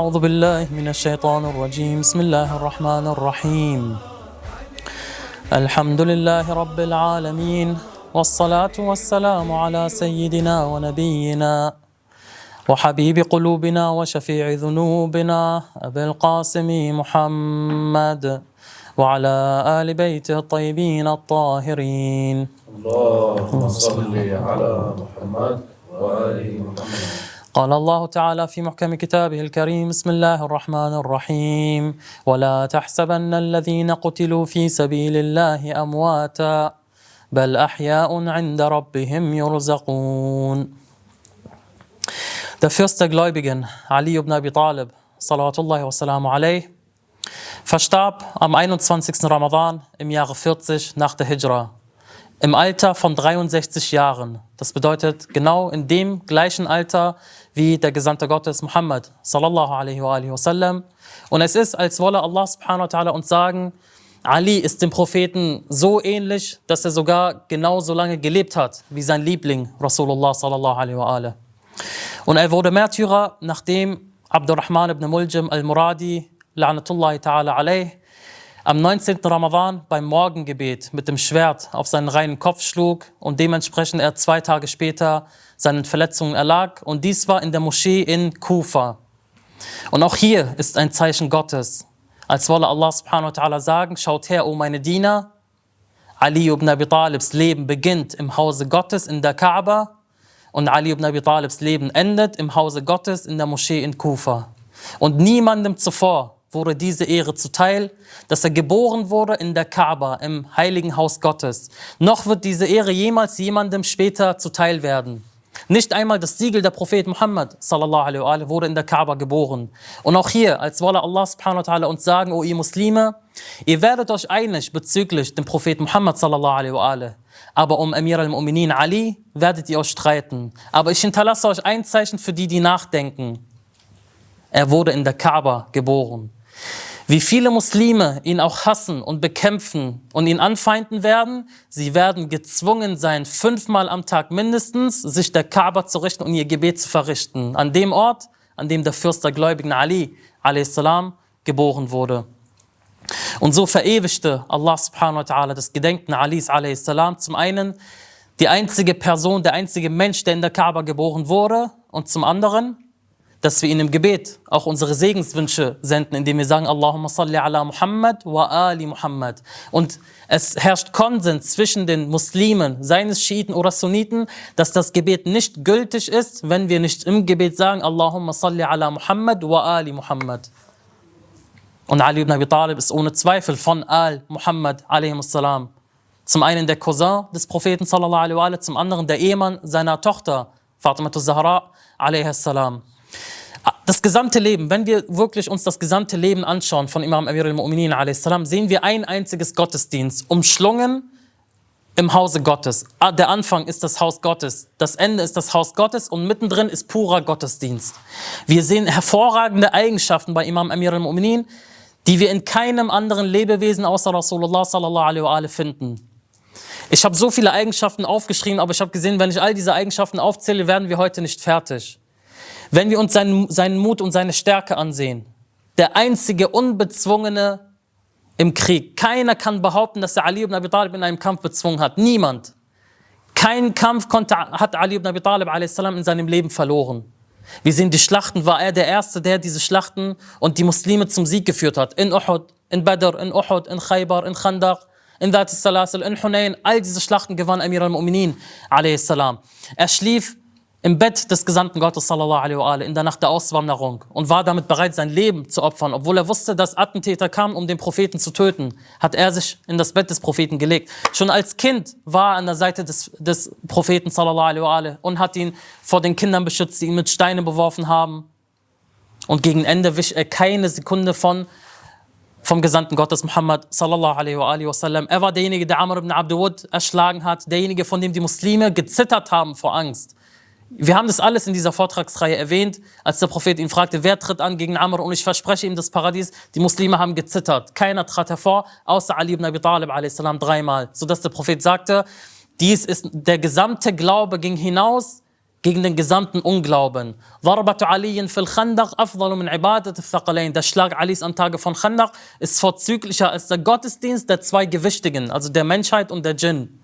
أعوذ بالله من الشيطان الرجيم. بسم الله الرحمن الرحيم. الحمد لله رب العالمين والصلاة والسلام على سيدنا ونبينا وحبيب قلوبنا وشفيع ذنوبنا أبي القاسم محمد وعلى آل بيته الطيبين الطاهرين. اللهم صل على محمد وآل محمد. قال الله تعالى في محكم كتابه الكريم بسم الله الرحمن الرحيم. ولا تحسبن الذين قتلوا في سبيل الله أمواتا بل أحياء عند ربهم يرزقون. The first gläubigen Ali ibn Abi Talib صلوات الله وسلامه عليه verstarb am 21. Ramadan im Jahre 40 nach der Hijra. Im Alter von 63 Jahren. Das bedeutet genau in dem gleichen Alter wie der Gesandte Gottes Muhammad sallallahu alaihi wa alihi wasallam. Und es ist, als wolle Allah subhanahu wa ta'ala uns sagen, Ali ist dem Propheten so ähnlich, dass er sogar genauso lange gelebt hat wie sein Liebling Rasulullah sallallahu alaihi wa alihi. Und er wurde Märtyrer, nachdem Abdurrahman ibn Muljam al-Muradi, la'natullahi ta'ala alayh, am 19. Ramadan beim Morgengebet mit dem Schwert auf seinen reinen Kopf schlug und dementsprechend er zwei Tage später seinen Verletzungen erlag. Und dies war in der Moschee in Kufa. Und auch hier ist ein Zeichen Gottes. Als wolle Allah subhanahu wa ta'ala sagen, schaut her, o meine Diener, Ali ibn Abi Talibs Leben beginnt im Hause Gottes in der Kaaba und Ali ibn Abi Talibs Leben endet im Hause Gottes in der Moschee in Kufa. Und niemandem zuvor wurde diese Ehre zuteil, dass er geboren wurde in der Kaaba, im heiligen Haus Gottes. Noch wird diese Ehre jemals jemandem später zuteil werden. Nicht einmal das Siegel der Prophet Muhammad sallallahu alaihi wurde in der Kaaba geboren. Und auch hier, als wolle Allah subhanahu wa ta'ala uns sagen, o ihr Muslime, ihr werdet euch einig bezüglich dem Prophet Muhammad sallallahu alaihi aber um Amir al-Mu'minin Ali werdet ihr euch streiten. Aber ich hinterlasse euch ein Zeichen für die, die nachdenken. Er wurde in der Kaaba geboren. Wie viele Muslime ihn auch hassen und bekämpfen und ihn anfeinden werden, sie werden gezwungen sein, fünfmal am Tag mindestens sich der Kaaba zu richten und ihr Gebet zu verrichten. An dem Ort, an dem der Fürst der Gläubigen Ali a.s. geboren wurde. Und so verewigte Allah subhanahu wa ta'ala das Gedenken Alis a.s. zum einen die einzige Person, der einzige Mensch, der in der Kaaba geboren wurde und zum anderen dass wir ihnen im Gebet auch unsere Segenswünsche senden, indem wir sagen, Allahumma salli ala Muhammad wa ali Muhammad. Und es herrscht Konsens zwischen den Muslimen, seien es Schiiten oder Sunniten, dass das Gebet nicht gültig ist, wenn wir nicht im Gebet sagen, Allahumma salli ala Muhammad wa ali Muhammad. Und Ali ibn Abi Talib ist ohne Zweifel von Al Muhammad salam. Zum einen der Cousin des Propheten sallallahu alaihi wa zum anderen der Ehemann seiner Tochter Fatima Zahra alaihi salam das gesamte Leben, wenn wir wirklich uns das gesamte Leben anschauen von Imam Amir al-Mu'minin a.s., sehen wir ein einziges Gottesdienst, umschlungen im Hause Gottes. Ah, der Anfang ist das Haus Gottes, das Ende ist das Haus Gottes und mittendrin ist purer Gottesdienst. Wir sehen hervorragende Eigenschaften bei Imam Amir al-Mu'minin, die wir in keinem anderen Lebewesen außer Rasulullah sallallahu alaihi finden. Ich habe so viele Eigenschaften aufgeschrieben, aber ich habe gesehen, wenn ich all diese Eigenschaften aufzähle, werden wir heute nicht fertig. Wenn wir uns seinen, seinen Mut und seine Stärke ansehen, der einzige Unbezwungene im Krieg. Keiner kann behaupten, dass er Ali ibn Abi Talib in einem Kampf bezwungen hat. Niemand. Kein Kampf konnte, hat Ali ibn Abi Talib in seinem Leben verloren. Wir sehen die Schlachten, war er der Erste, der diese Schlachten und die Muslime zum Sieg geführt hat. In Uhud, in Badr, in Uhud, in Khaybar, in Khandaq, in Dhat Salasil, in Hunayn. All diese Schlachten gewann Amir al-Mu'minin Er schlief im Bett des Gesandten Gottes sallallahu alaihi wa in der Nacht der Auswanderung und war damit bereit, sein Leben zu opfern. Obwohl er wusste, dass Attentäter kamen, um den Propheten zu töten, hat er sich in das Bett des Propheten gelegt. Schon als Kind war er an der Seite des, des Propheten sallallahu alaihi wa und hat ihn vor den Kindern beschützt, die ihn mit Steinen beworfen haben. Und gegen Ende wich er keine Sekunde von vom Gesandten Gottes Muhammad sallallahu alaihi wa sallam. Er war derjenige, der Amr ibn Abdul erschlagen hat, derjenige, von dem die Muslime gezittert haben vor Angst. Wir haben das alles in dieser Vortragsreihe erwähnt, als der Prophet ihn fragte, wer tritt an gegen Amr und ich verspreche ihm das Paradies. Die Muslime haben gezittert. Keiner trat hervor, außer Ali ibn Abi Talib a.s. dreimal, sodass der Prophet sagte, dies ist, der gesamte Glaube ging hinaus gegen den gesamten Unglauben. Der Schlag Alis am Tage von Khandaq ist vorzüglicher als der Gottesdienst der zwei Gewichtigen, also der Menschheit und der Djinn.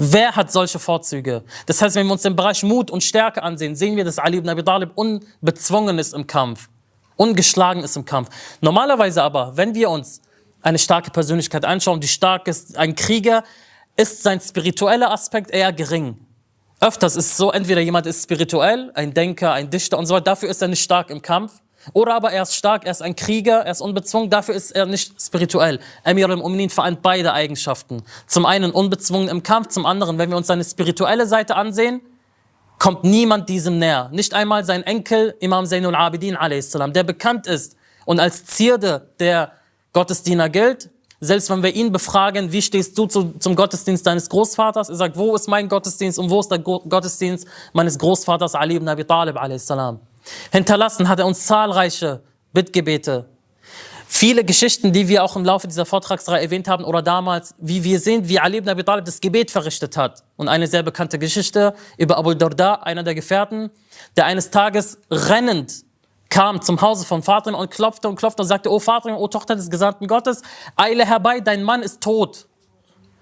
Wer hat solche Vorzüge? Das heißt, wenn wir uns den Bereich Mut und Stärke ansehen, sehen wir, dass Ali ibn Abi Talib unbezwungen ist im Kampf, ungeschlagen ist im Kampf. Normalerweise aber, wenn wir uns eine starke Persönlichkeit anschauen, die stark ist, ein Krieger, ist sein spiritueller Aspekt eher gering. Öfters ist es so, entweder jemand ist spirituell, ein Denker, ein Dichter und so weiter, dafür ist er nicht stark im Kampf. Oder aber er ist stark, er ist ein Krieger, er ist unbezwungen, dafür ist er nicht spirituell. Emir al-Mu'minin vereint beide Eigenschaften. Zum einen unbezwungen im Kampf, zum anderen, wenn wir uns seine spirituelle Seite ansehen, kommt niemand diesem näher. Nicht einmal sein Enkel Imam Zainul Abidin a.s., der bekannt ist und als Zierde der Gottesdiener gilt. Selbst wenn wir ihn befragen, wie stehst du zu, zum Gottesdienst deines Großvaters? Er sagt, wo ist mein Gottesdienst und wo ist der Gottesdienst meines Großvaters Ali ibn Abi Talib a.s. Hinterlassen hat er uns zahlreiche Bittgebete. Viele Geschichten, die wir auch im Laufe dieser Vortragsreihe erwähnt haben oder damals, wie wir sehen, wie Ali ibn Abi Talib das Gebet verrichtet hat. Und eine sehr bekannte Geschichte über Abu Darda, einer der Gefährten, der eines Tages rennend kam zum Hause von Fatima und klopfte und klopfte und sagte, oh Fatima, oh Tochter des Gesandten Gottes, eile herbei, dein Mann ist tot.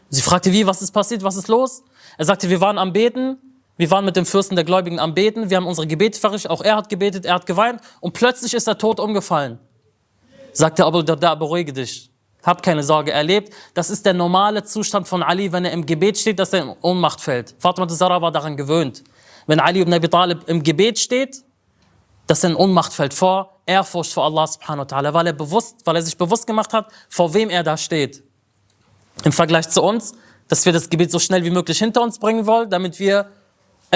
Sie fragte, wie, was ist passiert, was ist los? Er sagte, wir waren am Beten wir waren mit dem Fürsten der Gläubigen am Beten, wir haben unsere Gebete verrichtet, auch er hat gebetet, er hat geweint und plötzlich ist er tot umgefallen. Sagte Abu Darda, beruhige dich, hab keine Sorge, er lebt. Das ist der normale Zustand von Ali, wenn er im Gebet steht, dass er in Ohnmacht fällt. Fatima Zara war daran gewöhnt. Wenn Ali ibn Abi Talib im Gebet steht, dass er in Ohnmacht fällt vor Ehrfurcht vor Allah subhanahu wa ta'ala, weil er bewusst, weil er sich bewusst gemacht hat, vor wem er da steht. Im Vergleich zu uns, dass wir das Gebet so schnell wie möglich hinter uns bringen wollen, damit wir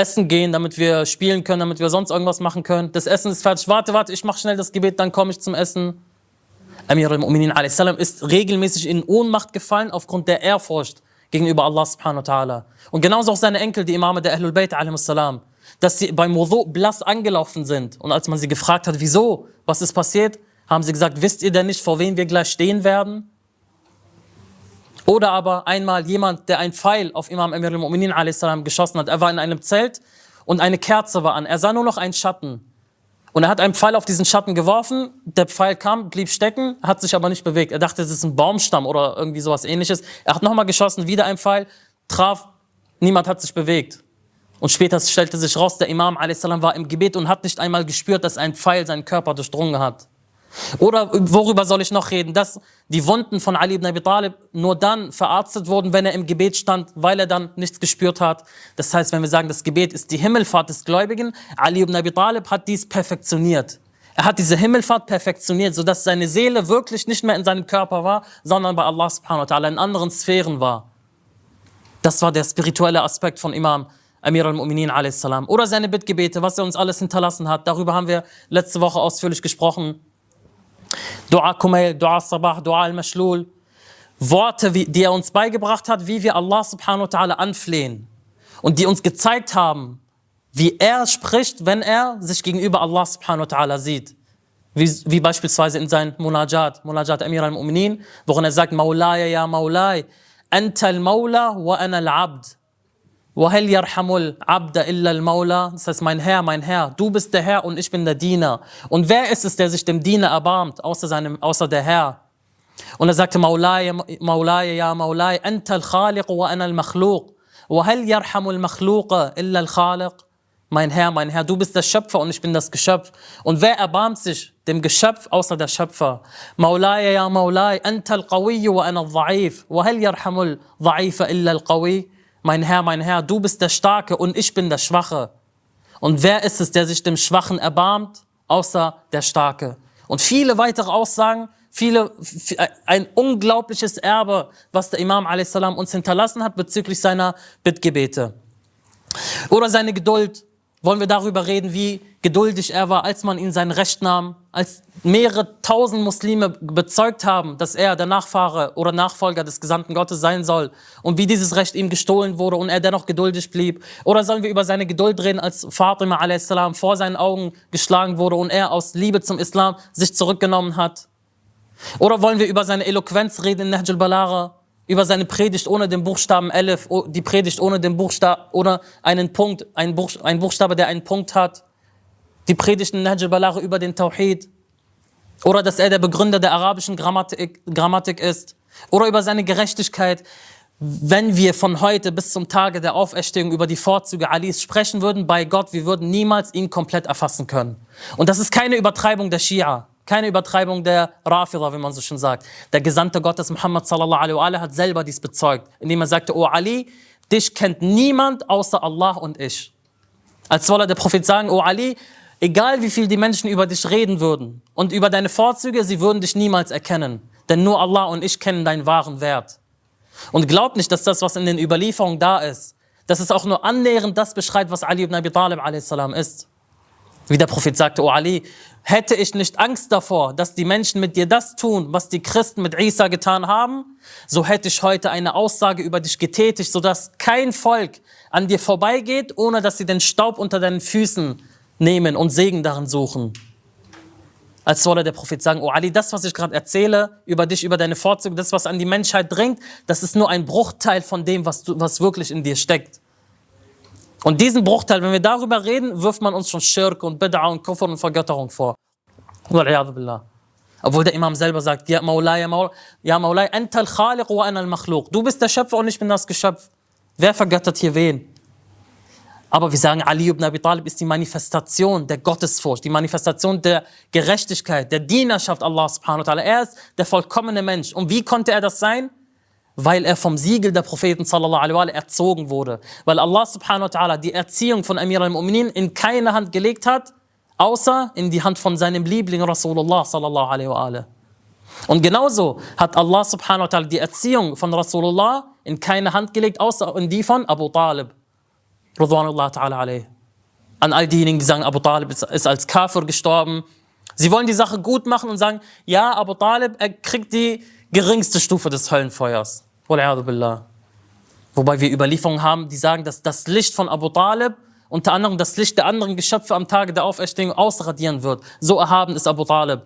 essen gehen, damit wir spielen können, damit wir sonst irgendwas machen können. Das Essen ist fertig. Warte, warte, ich mache schnell das Gebet, dann komme ich zum Essen. Amir al-Mu'minin ist regelmäßig in Ohnmacht gefallen aufgrund der Ehrfurcht gegenüber Allah subhanahu wa ta'ala. Und genauso auch seine Enkel, die Imame der Ahlul Bayt salam, dass sie beim Wudu blass angelaufen sind. Und als man sie gefragt hat, wieso, was ist passiert, haben sie gesagt, wisst ihr denn nicht, vor wem wir gleich stehen werden? Oder aber einmal jemand, der ein Pfeil auf Imam Emir al-Mu'minin geschossen hat. Er war in einem Zelt und eine Kerze war an. Er sah nur noch einen Schatten. Und er hat einen Pfeil auf diesen Schatten geworfen. Der Pfeil kam, blieb stecken, hat sich aber nicht bewegt. Er dachte, es ist ein Baumstamm oder irgendwie sowas ähnliches. Er hat nochmal geschossen, wieder ein Pfeil, traf, niemand hat sich bewegt. Und später stellte sich raus, der Imam war im Gebet und hat nicht einmal gespürt, dass ein Pfeil seinen Körper durchdrungen hat. Oder worüber soll ich noch reden? Dass die Wunden von Ali ibn Abi Talib nur dann verarztet wurden, wenn er im Gebet stand, weil er dann nichts gespürt hat. Das heißt, wenn wir sagen, das Gebet ist die Himmelfahrt des Gläubigen, Ali ibn Abi Talib hat dies perfektioniert. Er hat diese Himmelfahrt perfektioniert, sodass seine Seele wirklich nicht mehr in seinem Körper war, sondern bei Allah subhanahu wa ta'ala in anderen Sphären war. Das war der spirituelle Aspekt von Imam Amir al-Mu'minin a.s. Oder seine Bittgebete, was er uns alles hinterlassen hat. Darüber haben wir letzte Woche ausführlich gesprochen. Dua Kumail, Dua Sabah, Dua al-Mashlul. Worte, die er uns beigebracht hat, wie wir Allah subhanahu wa ta'ala anflehen. Und die uns gezeigt haben, wie er spricht, wenn er sich gegenüber Allah subhanahu wa ta'ala sieht. Wie, wie, beispielsweise in seinem Munajat, Munajat Amir al-Mu'minin, worin er sagt, Maulaya ya Maulay, Anta al-Maula wa ana al-Abd. Wahel yarhamul abda illa al-Maula. Das heißt, mein Herr, mein Herr, du bist der Herr und ich bin der Diener. Und wer ist es, der sich dem Diener erbarmt, außer, seinem, außer der Herr? Und er sagte, Maulaya, Maulaya, ja Maulaya, anta al-Khaliq wa ana al-Makhluq. Wahel yarhamul makhluqa illa al-Khaliq. Mein Herr, mein Herr, du bist der Schöpfer und ich bin das Geschöpf. Und wer erbarmt sich dem Geschöpf außer der Schöpfer? Maulaya, ja Maulaya, anta al-Qawiyyu wa ana al-Dha'if. Wahel yarhamul dha'ifa illa al-Qawi mein Herr, mein Herr, du bist der Starke und ich bin der Schwache. Und wer ist es, der sich dem Schwachen erbarmt, außer der Starke? Und viele weitere Aussagen, viele, ein unglaubliches Erbe, was der Imam a.s. uns hinterlassen hat bezüglich seiner Bittgebete. Oder seine Geduld. Wollen wir darüber reden, wie geduldig er war, als man ihn sein Recht nahm, als mehrere tausend Muslime bezeugt haben, dass er der Nachfahre oder Nachfolger des Gesandten Gottes sein soll und wie dieses Recht ihm gestohlen wurde und er dennoch geduldig blieb? Oder sollen wir über seine Geduld reden, als Fatima a.s. vor seinen Augen geschlagen wurde und er aus Liebe zum Islam sich zurückgenommen hat? Oder wollen wir über seine Eloquenz reden in Nahj al-Balara, über seine Predigt ohne den Buchstaben Elif, o- die Predigt ohne den Buchstaben, ohne einen Punkt, ein, Buch, ein Buchstabe, der einen Punkt hat, die Predigt in Najj al-Balagha über den Tawhid, oder dass er der Begründer der arabischen Grammatik, Grammatik ist, oder über seine Gerechtigkeit. Wenn wir von heute bis zum Tage der Auferstehung über die Vorzüge Alis sprechen würden, bei Gott, wir würden niemals ihn komplett erfassen können. Und das ist keine Übertreibung der Schia, keine Übertreibung der Rafida, wie man so schön sagt. Der Gesandte Gottes Muhammad sallallahu alaihi wa alihi hat selber dies bezeugt, indem er sagte, O Ali, dich kennt niemand außer Allah und ich. Als wolle der Prophet sagen, O Ali, egal wie viel die Menschen über dich reden würden und über deine Vorzüge, sie würden dich niemals erkennen. Denn nur Allah und ich kennen deinen wahren Wert. Und glaub nicht, dass das, was in den Überlieferungen da ist, dass es auch nur annähernd das beschreibt, was Ali ibn Abi Talib a.s. ist. Wie der Prophet sagte, O Ali, hätte ich nicht Angst davor, dass die Menschen mit dir das tun, was die Christen mit Isa getan haben, so hätte ich heute eine Aussage über dich getätigt, sodass kein Volk an dir vorbeigeht, ohne dass sie den Staub unter deinen Füßen nehmen und Segen darin suchen. Als solle der Prophet sagen, oh Ali, das, was ich gerade erzähle, über dich, über deine Vorzüge, das, was an die Menschheit dringt, das ist nur ein Bruchteil von dem, was, du, was wirklich in dir steckt. Und diesen Bruchteil, wenn wir darüber reden, wirft man uns schon Schirk und Bid'a und Kufr und Vergötterung vor. Billah. Obwohl der Imam selber sagt, ja Maulai, ja Maulai, ja Maulai, anta al-Khaliq wa ana al-Makhluq. Du bist der Schöpfer und ich bin das Geschöpf. Wer vergöttert hier wen? Aber wir sagen, Ali ibn Abi Talib ist die Manifestation der Gottesfurcht, die Manifestation der Gerechtigkeit, der Dienerschaft Allah subhanahu wa ta'ala. Er ist der vollkommene Mensch. Und wie konnte er das sein? Weil er vom Siegel der Propheten sallallahu alaihi erzogen wurde. Weil Allah subhanahu wa ta'ala die Erziehung von Amir al-Mu'minin in keine Hand gelegt hat, außer in die Hand von seinem Liebling Rasulullah sallallahu alaihi wa. Und genauso hat Allah subhanahu wa ta'ala die Erziehung von Rasulullah in keine Hand gelegt, außer in die von Abu Talib. An all diejenigen, die sagen, Abu Talib ist als Kafir gestorben. Sie wollen die Sache gut machen und sagen, ja, Abu Talib, er kriegt die geringste Stufe des Höllenfeuers. Billah. Wobei wir Überlieferungen haben, die sagen, dass das Licht von Abu Talib unter anderem das Licht der anderen Geschöpfe am Tage der Auferstehung ausradieren wird. So erhaben ist Abu Talib.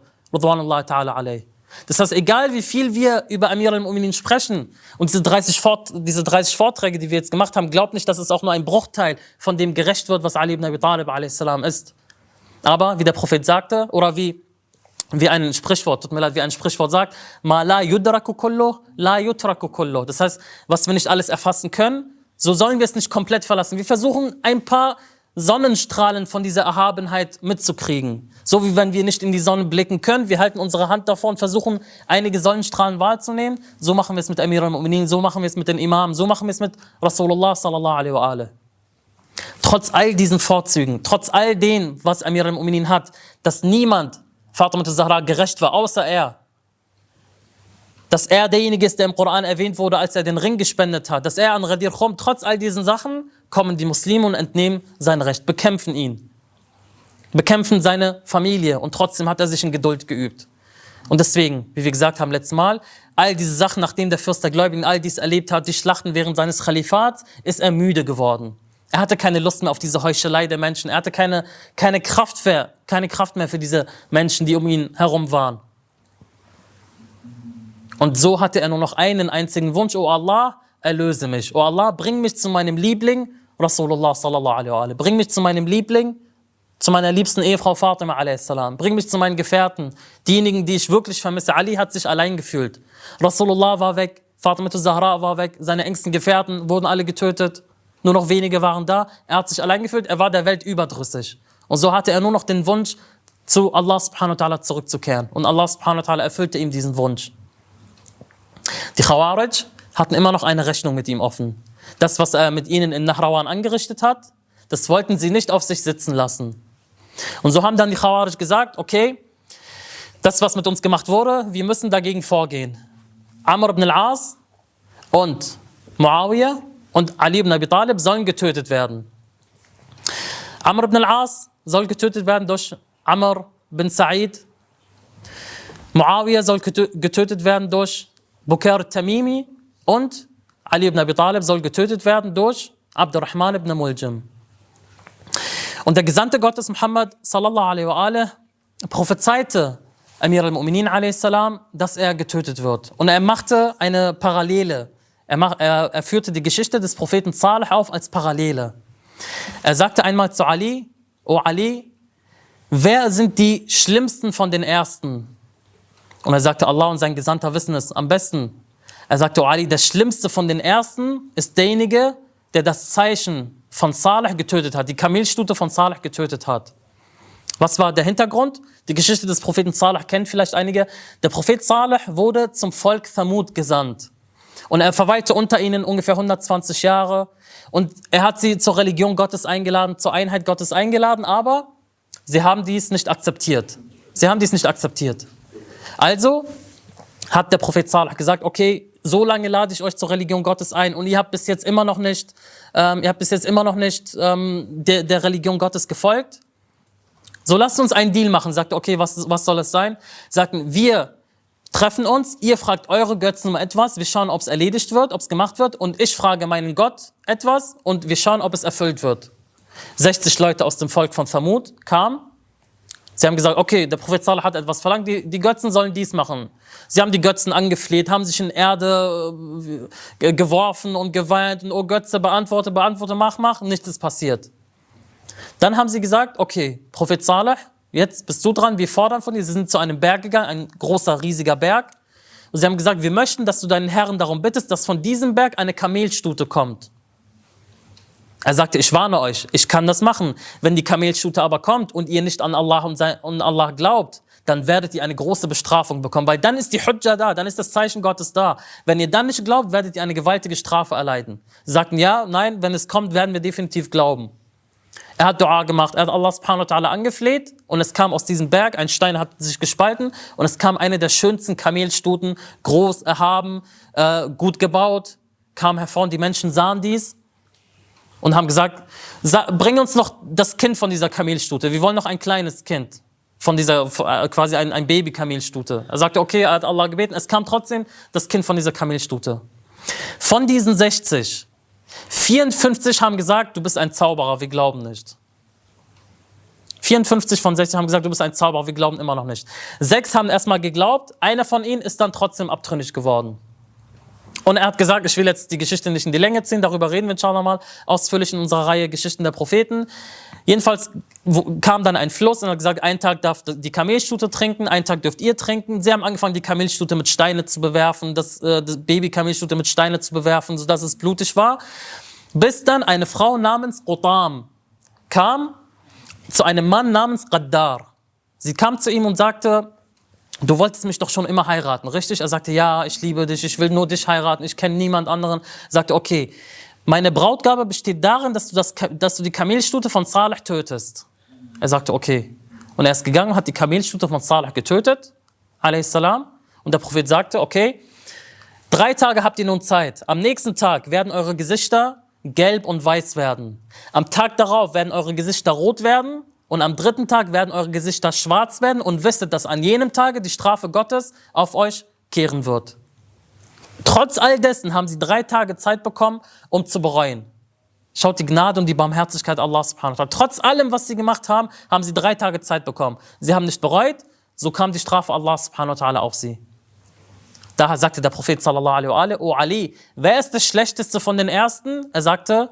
Das heißt, egal wie viel wir über Amir al-Mu'minin sprechen und diese 30, Vort, diese 30 Vorträge, die wir jetzt gemacht haben, glaubt nicht, dass es auch nur ein Bruchteil von dem gerecht wird, was Ali ibn Abi Talib a.s. ist. Aber wie der Prophet sagte, oder wie, wie ein Sprichwort, tut mir leid, wie ein Sprichwort sagt, ma la yudraku kullu, la yutraku kullu. Das heißt, was wir nicht alles erfassen können, so sollen wir es nicht komplett verlassen. Wir versuchen ein paar Sonnenstrahlen von dieser Erhabenheit mitzukriegen. So wie wenn wir nicht in die Sonne blicken können, wir halten unsere Hand davor und versuchen, einige Sonnenstrahlen wahrzunehmen. So machen wir es mit Amir al-Mu'minin, so machen wir es mit den Imamen, so machen wir es mit Rasulullah sallallahu alaihi wa alaihi. Trotz all diesen Vorzügen, trotz all dem, was Amir al-Mu'minin hat, dass niemand Fatima Zahra gerecht war, außer er. Dass er derjenige ist, der im Koran erwähnt wurde, als er den Ring gespendet hat. Dass er an Radir Khum, trotz all diesen Sachen, kommen die Muslime und entnehmen sein Recht, bekämpfen ihn. Bekämpfen seine Familie und trotzdem hat er sich in Geduld geübt. Und deswegen, wie wir gesagt haben letztes Mal, all diese Sachen, nachdem der Fürst der Gläubigen all dies erlebt hat, die Schlachten während seines Kalifats, ist er müde geworden. Er hatte keine Lust mehr auf diese Heuchelei der Menschen. Er hatte keine, keine, Kraft mehr, keine Kraft mehr für diese Menschen, die um ihn herum waren. Und so hatte er nur noch einen einzigen Wunsch, oh Allah, erlöse mich. Oh Allah, bring mich zu meinem Liebling, Rasulullah sallallahu alaihi wa sallam. Bring mich zu meinem Liebling, zu meiner liebsten Ehefrau Fatima a.s. Bring mich zu meinen Gefährten, diejenigen, die ich wirklich vermisse. Ali hat sich allein gefühlt. Rasulullah war weg, Fatima Zahra war weg, seine engsten Gefährten wurden alle getötet. Nur noch wenige waren da. Er hat sich allein gefühlt, er war der Welt überdrüssig. Und so hatte er nur noch den Wunsch, zu Allah subhanahu wa ta'ala zurückzukehren. Und Allah subhanahu wa ta'ala erfüllte ihm diesen Wunsch. Die Khawarij hatten immer noch eine Rechnung mit ihm offen. Das, was er mit ihnen in Nahrawan angerichtet hat, das wollten sie nicht auf sich sitzen lassen. Und so haben dann die Khawarij gesagt, okay, das, was mit uns gemacht wurde, wir müssen dagegen vorgehen. Amr ibn al-As und Muawiyah und Ali ibn Abi Talib sollen getötet werden. Amr ibn al-As soll getötet werden durch Amr bin Sa'id. Muawiyah soll getötet werden durch Bukar Tamimi und Ali ibn Abi Talib soll getötet werden durch Abdurrahman ibn Muljam. Und der Gesandte Gottes Muhammad sallallahu alaihi wa alaihi prophezeite Amir al-Mu'minin a.s., dass er getötet wird. Und er machte eine Parallele er, mach, er, er führte die Geschichte des Propheten Saleh auf als Parallele. Er sagte einmal zu Ali, O Ali, wer sind die Schlimmsten von den Ersten? Und er sagte, Allah und sein Gesandter wissen es am besten. Er sagte, O Ali, der Schlimmste von den Ersten ist derjenige, der das Zeichen von Saleh getötet hat, die Kamelstute von Saleh getötet hat. Was war der Hintergrund? Die Geschichte des Propheten Saleh kennt vielleicht einige. Der Prophet Saleh wurde zum Volk Thamud gesandt. Und er verweilte unter ihnen ungefähr 120 Jahre. Und er hat sie zur Religion Gottes eingeladen, zur Einheit Gottes eingeladen, aber sie haben dies nicht akzeptiert. Sie haben dies nicht akzeptiert. Also hat der Prophet Saleh gesagt, okay, so lange lade ich euch zur Religion Gottes ein und ihr habt bis jetzt immer noch nicht, ähm, ihr habt bis jetzt immer noch nicht ähm, der, der Religion Gottes gefolgt. So lasst uns einen Deal machen. Sagt, okay, was, was soll es sein? Sagten, wir treffen uns, ihr fragt eure Götzen um etwas, wir schauen, ob es erledigt wird, ob es gemacht wird und ich frage meinen Gott etwas und wir schauen, ob es erfüllt wird. 60 Leute aus dem Volk von Thamud kamen. Sie haben gesagt, okay, der Prophet Salih hat etwas verlangt, die, die Götzen sollen dies machen. Sie haben die Götzen angefleht, haben sich in Erde äh, geworfen und geweint und, oh Götze, beantworte, beantworte, mach, mach, nichts ist passiert. Dann haben sie gesagt, okay, Prophet Saleh, jetzt bist du dran, wir fordern von dir. Sie sind zu einem Berg gegangen, ein großer, riesiger Berg. Und sie haben gesagt, wir möchten, dass du deinen Herren darum bittest, dass von diesem Berg eine Kamelstute kommt. Er sagte, ich warne euch, ich kann das machen. Wenn die Kamelstute aber kommt und ihr nicht an Allah und, sein, und Allah glaubt, dann werdet ihr eine große Bestrafung bekommen, weil dann ist die Hujja da, dann ist das Zeichen Gottes da. Wenn ihr dann nicht glaubt, werdet ihr eine gewaltige Strafe erleiden. Sie sagten, ja, nein, wenn es kommt, werden wir definitiv glauben. Er hat Dua gemacht, er hat Allah subhanahu wa ta'ala angefleht und es kam aus diesem Berg, ein Stein hat sich gespalten und es kam eine der schönsten Kamelstuten, groß, erhaben, äh, gut gebaut, kam hervor und die Menschen sahen dies und haben gesagt, bring uns noch das Kind von dieser Kamelstute, wir wollen noch ein kleines Kind von dieser, äh, quasi ein, ein Baby-Kamelstute. Er sagte, okay, er hat Allah gebeten, es kam trotzdem das Kind von dieser Kamelstute. Von diesen 60 54 haben gesagt, du bist ein Zauberer, wir glauben nicht. 54 von 60 haben gesagt, du bist ein Zauberer, wir glauben immer noch nicht. Sechs haben erstmal geglaubt, einer von ihnen ist dann trotzdem abtrünnig geworden. Und er hat gesagt, ich will jetzt die Geschichte nicht in die Länge ziehen, darüber reden wir inshallah mal ausführlich in unserer Reihe Geschichten der Propheten. Jedenfalls kam dann ein Fluss und hat gesagt, einen Tag darf die Kamelstute trinken, einen Tag dürft ihr trinken. Sie haben angefangen, die Kamelstute mit Steine zu bewerfen, das, äh, das Baby-Kamelstute mit Steine zu bewerfen, sodass es blutig war. Bis dann eine Frau namens Qutam kam zu einem Mann namens Qaddar. Sie kam zu ihm und sagte, du wolltest mich doch schon immer heiraten, richtig? Er sagte, ja, ich liebe dich, ich will nur dich heiraten, ich kenne niemand anderen. Er sagte, okay, meine Brautgabe besteht darin, dass du, das, dass du die Kamelstute von Saleh tötest. Er sagte, okay. Und er ist gegangen, hat die Kamelstute von Saleh getötet, salam. Und der Prophet sagte, okay, drei Tage habt ihr nun Zeit. Am nächsten Tag werden eure Gesichter gelb und weiß werden. Am Tag darauf werden eure Gesichter rot werden. Und am dritten Tag werden eure Gesichter schwarz werden. Und wisset, dass an jenem Tage die Strafe Gottes auf euch kehren wird. Trotz all dessen haben sie drei Tage Zeit bekommen, um zu bereuen. Schaut die Gnade und die Barmherzigkeit Allah subhanahu wa ta'ala. Trotz allem, was sie gemacht haben, haben sie drei Tage Zeit bekommen. Sie haben nicht bereut, so kam die Strafe Allah subhanahu wa ta'ala auf sie. Daher sagte der Prophet sallallahu alaihi wa O Ali, wer ist der Schlechteste von den Ersten? Er sagte,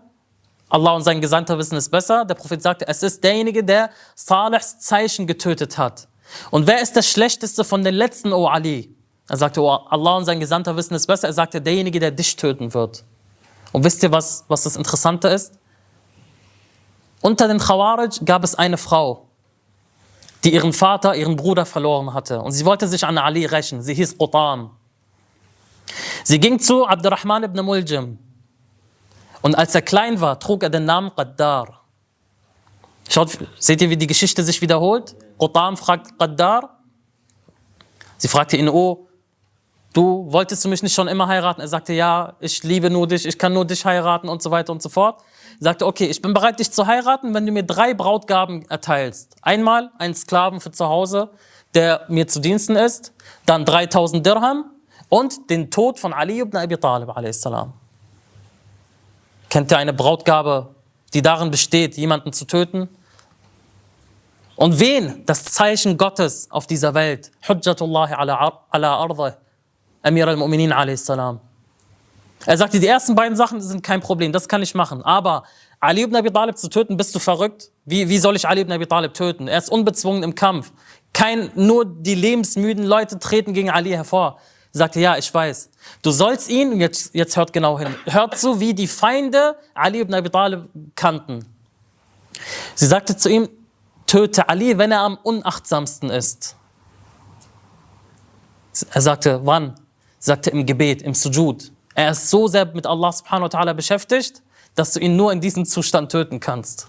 Allah und sein Gesandter wissen es besser. Der Prophet sagte, es ist derjenige, der Salihs Zeichen getötet hat. Und wer ist der Schlechteste von den Letzten, O Ali? Er sagte, oh, Allah und sein Gesandter wissen es besser. Er sagte, derjenige, der dich töten wird. Und wisst ihr, was, was das Interessante ist? Unter den Khawarij gab es eine Frau, die ihren Vater, ihren Bruder verloren hatte. Und sie wollte sich an Ali rächen. Sie hieß Qutam. Sie ging zu Abdurrahman ibn Muljim. Und als er klein war, trug er den Namen Qaddar. Schaut, seht ihr, wie die Geschichte sich wiederholt? Qutam fragt Qaddar. Sie fragte ihn, oh, du wolltest du mich nicht schon immer heiraten? Er sagte, ja, ich liebe nur dich, ich kann nur dich heiraten und so weiter und so fort. Er sagte, okay, ich bin bereit, dich zu heiraten, wenn du mir drei Brautgaben erteilst. Einmal einen Sklaven für zu Hause, der mir zu Diensten ist, dann 3000 Dirham und den Tod von Ali ibn Abi Talib a.s. Kennt ihr eine Brautgabe, die darin besteht, jemanden zu töten? Und wen? Das Zeichen Gottes auf dieser Welt. Hujjatullah ala, ala ardh. Amir al-Mu'minin a.s. Er sagte, die ersten beiden Sachen sind kein Problem, das kann ich machen. Aber Ali ibn Abi Talib zu töten, bist du verrückt? Wie, wie soll ich Ali ibn Abi Talib töten? Er ist unbezwungen im Kampf. Kein, nur die lebensmüden Leute treten gegen Ali hervor. Er sagte, ja, ich weiß. Du sollst ihn, jetzt, jetzt hört genau hin, hört so, wie die Feinde Ali ibn Abi Talib kannten. Sie sagte zu ihm, töte Ali, wenn er am unachtsamsten ist. Er sagte, wann? Sagte im Gebet, im Sujud. Er ist so sehr mit Allah subhanahu wa ta'ala beschäftigt, dass du ihn nur in diesem Zustand töten kannst.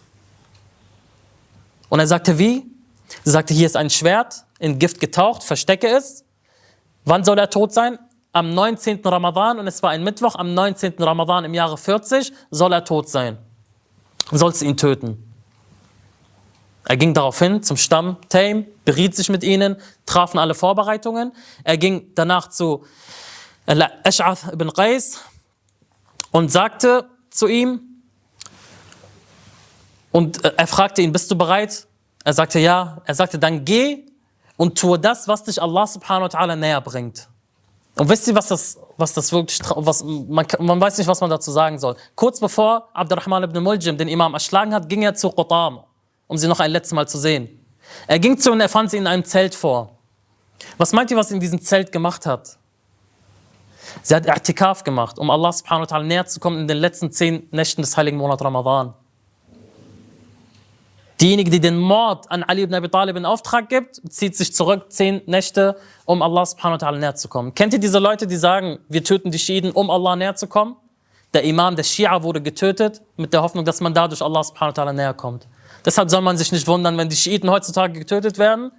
Und er sagte, wie? Sie sagte, hier ist ein Schwert, in Gift getaucht, verstecke es. Wann soll er tot sein? Am 19. Ramadan, und es war ein Mittwoch, am 19. Ramadan im Jahre 40 soll er tot sein. Sollst du ihn töten. Er ging daraufhin zum Stamm Taim, beriet sich mit ihnen, trafen alle Vorbereitungen. Er ging danach zu Ash'ath ibn Qais und sagte zu ihm, und äh, er fragte ihn, bist du bereit? Er sagte ja. Er sagte, dann geh und tue das, was dich Allah subhanahu wa ta'ala näher bringt. Und wisst ihr, was das, was das wirklich, was, man, man weiß nicht, was man dazu sagen soll. Kurz bevor Abdurrahman ibn Muljim den Imam erschlagen hat, ging er zu Qutam, um sie noch ein letztes Mal zu sehen. Er ging zu und er fand sie in einem Zelt vor. Was meint ihr, was sie in diesem Zelt gemacht hat? Sie hat I'tikaf gemacht, um Allah subhanahu wa ta'ala näher zu kommen in den letzten zehn Nächten des heiligen Monats Ramadan. Diejenige, die den Mord an Ali ibn Abi Talib in Auftrag gibt, zieht sich zurück zehn Nächte, um Allah subhanahu wa ta'ala näher zu kommen. Kennt ihr diese Leute, die sagen, wir töten die Schiiten, um Allah näher zu kommen? Der Imam der Schia wurde getötet, mit der Hoffnung, dass man dadurch Allah subhanahu wa ta'ala näher kommt. Deshalb soll man sich nicht wundern, wenn die Schiiten heutzutage getötet werden,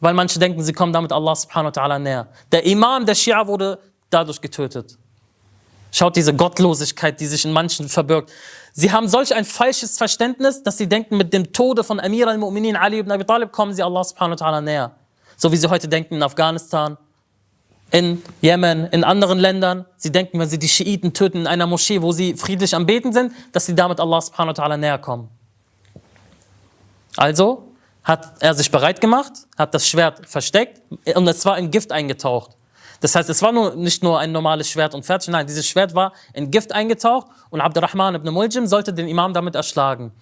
weil manche denken, sie kommen damit Allah subhanahu wa ta'ala näher. Der Imam der Schia wurde dadurch getötet. Schaut diese Gottlosigkeit, die sich in manchen verbirgt. Sie haben solch ein falsches Verständnis, dass sie denken, mit dem Tode von Amir al-Mu'minin Ali ibn Abi Talib kommen sie Allah subhanahu wa ta'ala näher. So wie sie heute denken in Afghanistan, in Jemen, in anderen Ländern. Sie denken, wenn sie die Schiiten töten in einer Moschee, wo sie friedlich am Beten sind, dass sie damit Allah subhanahu wa ta'ala näher kommen. Also hat er sich bereit gemacht, hat das Schwert versteckt und es war in Gift eingetaucht. Das heißt, es war nur, nicht nur ein normales Schwert und fertig, nein, dieses Schwert war in Gift eingetaucht und Abdurrahman ibn Muljim sollte den Imam damit erschlagen.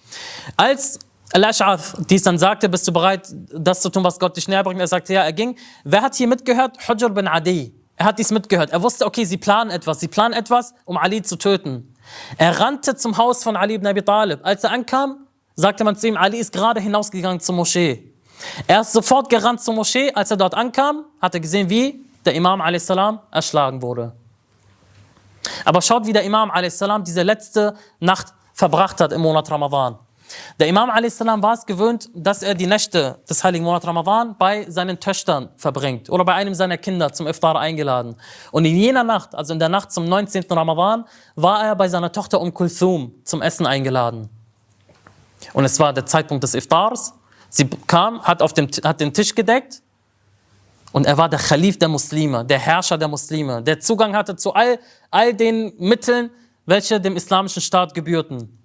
Als Al-Ash'ath dies dann sagte, bist du bereit, das zu tun, was Gott dich näher bringt? Er sagte, ja, er ging. Wer hat hier mitgehört? Hujr bin Adi. Er hat dies mitgehört. Er wusste, okay, sie planen etwas. Sie planen etwas, um Ali zu töten. Er rannte zum Haus von Ali ibn Abi Talib. Als er ankam, sagte man zu ihm, Ali ist gerade hinausgegangen zur Moschee. Er ist sofort gerannt zur Moschee. Als er dort ankam, hat er gesehen, wie der Imam a.s. erschlagen wurde. Aber schaut, wie der Imam a.s. diese letzte Nacht verbracht hat im Monat Ramadan. Der Imam a.s. war es gewöhnt, dass er die Nächte des heiligen Monats Ramadan bei seinen Töchtern verbringt oder bei einem seiner Kinder zum Iftar eingeladen. Und in jener Nacht, also in der Nacht zum 19. Ramadan, war er bei seiner Tochter Um Kulthum zum Essen eingeladen. Und es war der Zeitpunkt des Iftars. Sie kam, hat, auf dem, hat den Tisch gedeckt und er war der Khalif der Muslime, der Herrscher der Muslime, der Zugang hatte zu all, all den Mitteln, welche dem islamischen Staat gebührten.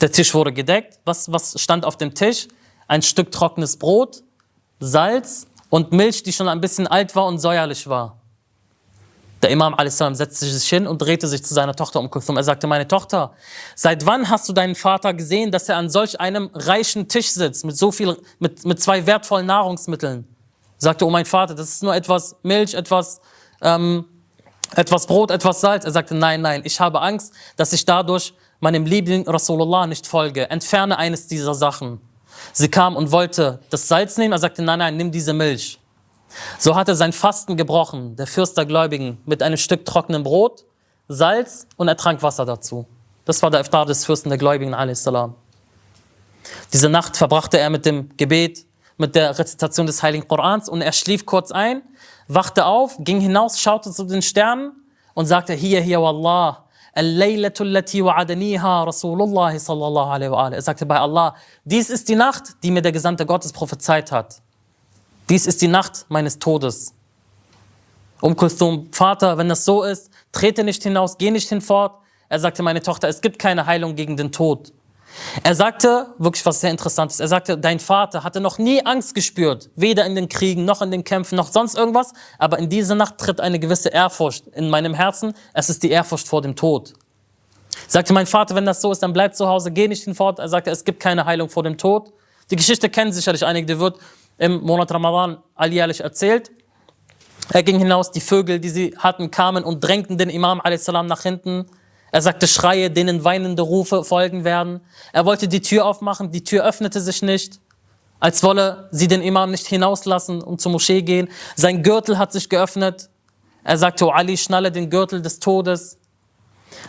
Der Tisch wurde gedeckt. Was, was stand auf dem Tisch? Ein Stück trockenes Brot, Salz und Milch, die schon ein bisschen alt war und säuerlich war. Der Imam a.s. setzte sich hin und drehte sich zu seiner Tochter um Kulthum. Er sagte, meine Tochter, seit wann hast du deinen Vater gesehen, dass er an solch einem reichen Tisch sitzt, mit so viel, mit, mit zwei wertvollen Nahrungsmitteln? sagte, oh mein Vater, das ist nur etwas Milch, etwas, ähm, etwas Brot, etwas Salz. Er sagte, nein, nein, ich habe Angst, dass ich dadurch meinem Liebling Rasulullah nicht folge. Entferne eines dieser Sachen. Sie kam und wollte das Salz nehmen. Er sagte, nein, nein, nimm diese Milch. So hatte sein Fasten gebrochen, der Fürst der Gläubigen, mit einem Stück trockenen Brot, Salz und er trank Wasser dazu. Das war der Iftar des Fürsten der Gläubigen, a.s. Diese Nacht verbrachte er mit dem Gebet, mit der Rezitation des Heiligen Korans und er schlief kurz ein, wachte auf, ging hinaus, schaute zu den Sternen und sagte, hier, hier, Wallah, Rasulullah sallallahu alaihi wa Er sagte bei Allah, dies ist die Nacht, die mir der Gesandte Gottes prophezeit hat. Dies ist die Nacht meines Todes. Um Kulthum, Vater, wenn das so ist, trete nicht hinaus, geh nicht hinfort. Er sagte, meine Tochter, es gibt keine Heilung gegen den Tod. Er sagte, wirklich was sehr interessantes, er sagte, dein Vater hatte noch nie Angst gespürt, weder in den Kriegen, noch in den Kämpfen, noch sonst irgendwas, aber in dieser Nacht tritt eine gewisse Ehrfurcht in meinem Herzen, es ist die Ehrfurcht vor dem Tod. Sagte mein Vater, wenn das so ist, dann bleib zu Hause, geh nicht hinfort. Er sagte, es gibt keine Heilung vor dem Tod. Die Geschichte kennen sicherlich einige, die wird im Monat Ramadan alljährlich erzählt. Er ging hinaus, die Vögel, die sie hatten, kamen und drängten den Imam a.s. nach hinten. Er sagte Schreie, denen weinende Rufe folgen werden. Er wollte die Tür aufmachen, die Tür öffnete sich nicht, als wolle sie den Imam nicht hinauslassen und zur Moschee gehen. Sein Gürtel hat sich geöffnet. Er sagte, oh Ali, schnalle den Gürtel des Todes.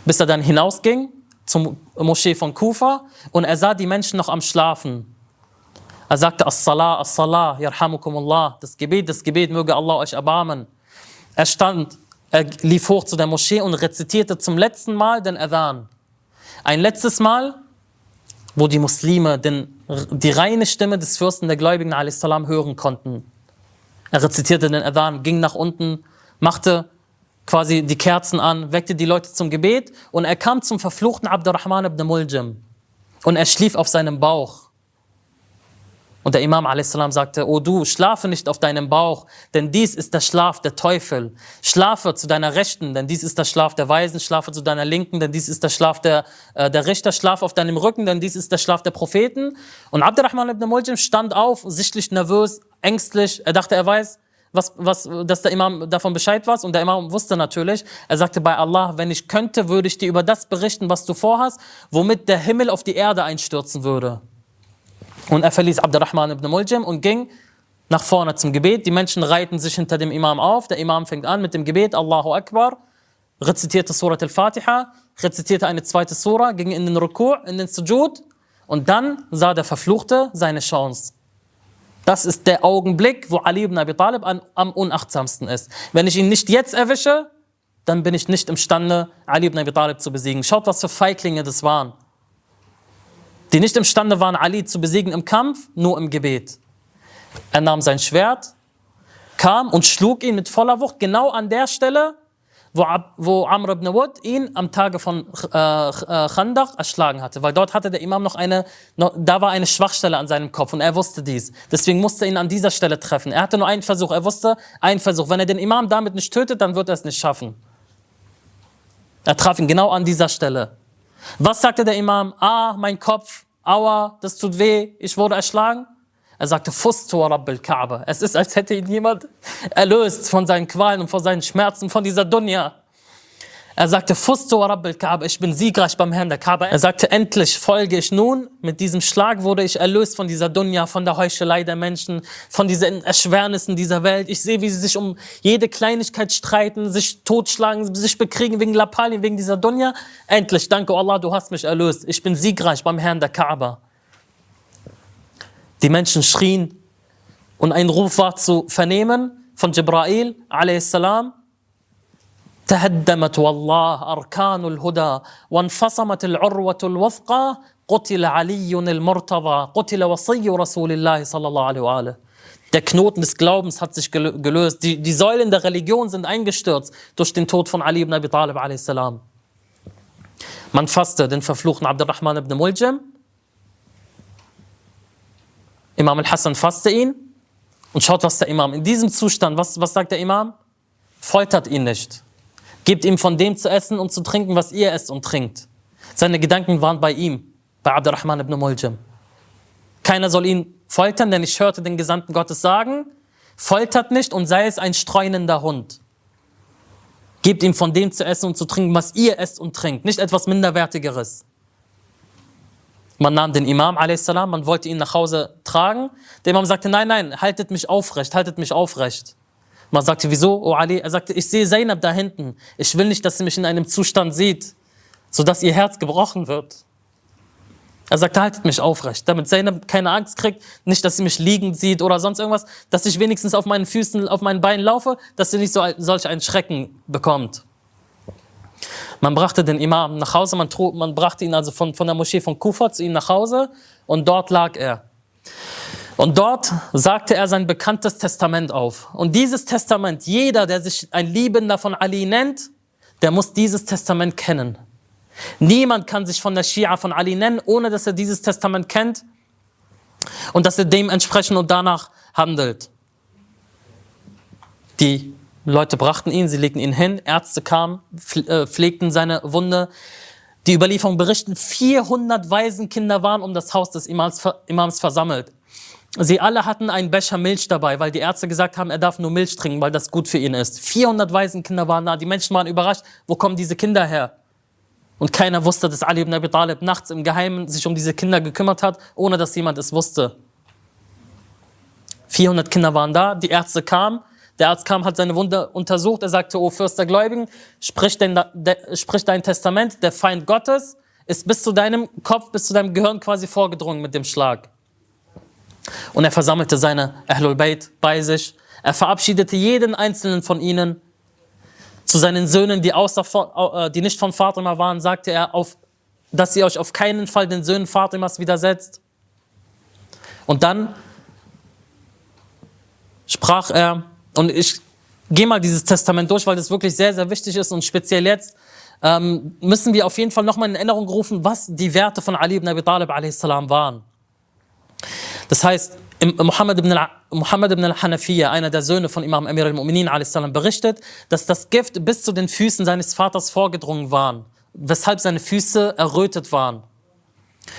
Bis er dann hinausging zum Moschee von Kufa und er sah die Menschen noch am Schlafen. Er sagte, As-Salah, As-Salah, Yarhamukumullah, das Gebet, das Gebet, möge Allah euch erbarmen. Er stand er lief hoch zu der Moschee und rezitierte zum letzten Mal den Adhan. Ein letztes Mal, wo die Muslime den, die reine Stimme des Fürsten der Gläubigen a.s. hören konnten. Er rezitierte den Adhan, ging nach unten, machte quasi die Kerzen an, weckte die Leute zum Gebet und er kam zum verfluchten Abdurrahman ibn Muljam und er schlief auf seinem Bauch. Und der Imam a.s. sagte, O du, schlafe nicht auf deinem Bauch, denn dies ist der Schlaf der Teufel. Schlafe zu deiner Rechten, denn dies ist der Schlaf der Weisen. Schlafe zu deiner Linken, denn dies ist der Schlaf der, äh, der Richter. Schlafe auf deinem Rücken, denn dies ist der Schlaf der Propheten. Und Abdurrahman ibn Muljim stand auf, sichtlich nervös, ängstlich. Er dachte, er weiß, was, was, dass der Imam davon Bescheid weiß. Und der Imam wusste natürlich, er sagte bei Allah, wenn ich könnte, würde ich dir über das berichten, was du vorhast, womit der Himmel auf die Erde einstürzen würde. Und er verließ Abdurrahman ibn Muljim und ging nach vorne zum Gebet. Die Menschen reiten sich hinter dem Imam auf. Der Imam fängt an mit dem Gebet, Allahu Akbar, rezitierte Surat al-Fatiha, rezitierte eine zweite Surah, ging in den Ruku', in den Sujud und dann sah der Verfluchte seine Chance. Das ist der Augenblick, wo Ali ibn Abi Talib an, am unachtsamsten ist. Wenn ich ihn nicht jetzt erwische, dann bin ich nicht imstande, Ali ibn Abi Talib zu besiegen. Schaut, was für Feiglinge das waren die nicht imstande waren, Ali zu besiegen im Kampf, nur im Gebet. Er nahm sein Schwert, kam und schlug ihn mit voller Wucht genau an der Stelle, wo, wo Amr ibn Wud ihn am Tage von äh, äh, Khandaq erschlagen hatte. Weil dort hatte der Imam noch eine, noch, da war eine Schwachstelle an seinem Kopf und er wusste dies. Deswegen musste er ihn an dieser Stelle treffen. Er hatte nur einen Versuch, er wusste, einen Versuch. Wenn er den Imam damit nicht tötet, dann wird er es nicht schaffen. Er traf ihn genau an dieser Stelle. Was sagte der Imam? Ah, mein Kopf, aua, das tut weh, ich wurde erschlagen. Er sagte, Fustu Rabbil Kaaba. Es ist, als hätte ihn jemand erlöst von seinen Qualen und von seinen Schmerzen, von dieser Dunya. Er sagte, Fustu Rabbil Kaaba, ich bin siegreich beim Herrn der Kaaba. Er sagte, endlich folge ich nun. Mit diesem Schlag wurde ich erlöst von dieser Dunya, von der Heuchelei der Menschen, von diesen Erschwernissen dieser Welt. Ich sehe, wie sie sich um jede Kleinigkeit streiten, sich totschlagen, sich bekriegen wegen Lappalien, wegen dieser Dunya. Endlich, danke Allah, du hast mich erlöst. Ich bin siegreich beim Herrn der Kaaba. Die Menschen schrien und ein Ruf war zu vernehmen von Jibrail, a.s. تهدمت والله أركان الهدى وانفصمت العروة الوثقى قتل علي المرتضى قتل وصي رسول الله صلى الله عليه وآله Der Knoten des Glaubens hat sich gelöst. Die, die Säulen der Religion sind eingestürzt durch den Tod von Ali ibn Abi Talib a.s. Man fasste den verfluchten Abdurrahman ibn Muljam. Imam al-Hassan fasste ihn. Und schaut, was der Imam in diesem Zustand, was, was sagt der Imam? Foltert ihn nicht. Gebt ihm von dem zu essen und zu trinken, was ihr esst und trinkt. Seine Gedanken waren bei ihm, bei Abdurrahman ibn Muljam. Keiner soll ihn foltern, denn ich hörte den Gesandten Gottes sagen, foltert nicht und sei es ein streunender Hund. Gebt ihm von dem zu essen und zu trinken, was ihr esst und trinkt, nicht etwas Minderwertigeres. Man nahm den Imam, a.s., man wollte ihn nach Hause tragen. Der Imam sagte, nein, nein, haltet mich aufrecht, haltet mich aufrecht. Man sagte, wieso, oh Ali? Er sagte, ich sehe Zainab da hinten. Ich will nicht, dass sie mich in einem Zustand sieht, sodass ihr Herz gebrochen wird. Er sagte, haltet mich aufrecht, damit Zainab keine Angst kriegt, nicht, dass sie mich liegend sieht oder sonst irgendwas, dass ich wenigstens auf meinen Füßen, auf meinen Beinen laufe, dass sie nicht so, solch einen Schrecken bekommt. Man brachte den Imam nach Hause, man, trug, man brachte ihn also von, von der Moschee von Kufa zu ihm nach Hause und dort lag er. Und dort sagte er sein bekanntes Testament auf. Und dieses Testament, jeder, der sich ein Liebender von Ali nennt, der muss dieses Testament kennen. Niemand kann sich von der Schia von Ali nennen, ohne dass er dieses Testament kennt und dass er dementsprechend und danach handelt. Die Leute brachten ihn, sie legten ihn hin, Ärzte kamen, äh, pflegten seine Wunde. Die Überlieferungen berichten, 400 Waisenkinder waren um das Haus des Imams, Imams versammelt. Sie alle hatten einen Becher Milch dabei, weil die Ärzte gesagt haben, er darf nur Milch trinken, weil das gut für ihn ist. 400 Waisenkinder waren da. Die Menschen waren überrascht. Wo kommen diese Kinder her? Und keiner wusste, dass Ali ibn Abi Talib nachts im Geheimen sich um diese Kinder gekümmert hat, ohne dass jemand es wusste. 400 Kinder waren da, die Ärzte kamen, der Arzt kam, hat seine Wunde untersucht, er sagte, O Fürst der Gläubigen, sprich dein, de, sprich dein Testament, der Feind Gottes ist bis zu deinem Kopf, bis zu deinem Gehirn quasi vorgedrungen mit dem Schlag. Und er versammelte seine Ahlul Bayt bei sich. Er verabschiedete jeden einzelnen von ihnen. Zu seinen Söhnen, die, außer, äh, die nicht von Fatima waren, sagte er, auf, dass ihr euch auf keinen Fall den Söhnen Fatimas widersetzt. Und dann sprach er, und ich gehe mal dieses Testament durch, weil das wirklich sehr, sehr wichtig ist und speziell jetzt ähm, müssen wir auf jeden Fall nochmal in Erinnerung rufen, was die Werte von Ali ibn Abi Talib a.s. waren. Das heißt, Muhammad ibn, Muhammad ibn al-Hanafiya, einer der Söhne von Imam Amir al-Mu'minin berichtet, dass das Gift bis zu den Füßen seines Vaters vorgedrungen war, weshalb seine Füße errötet waren.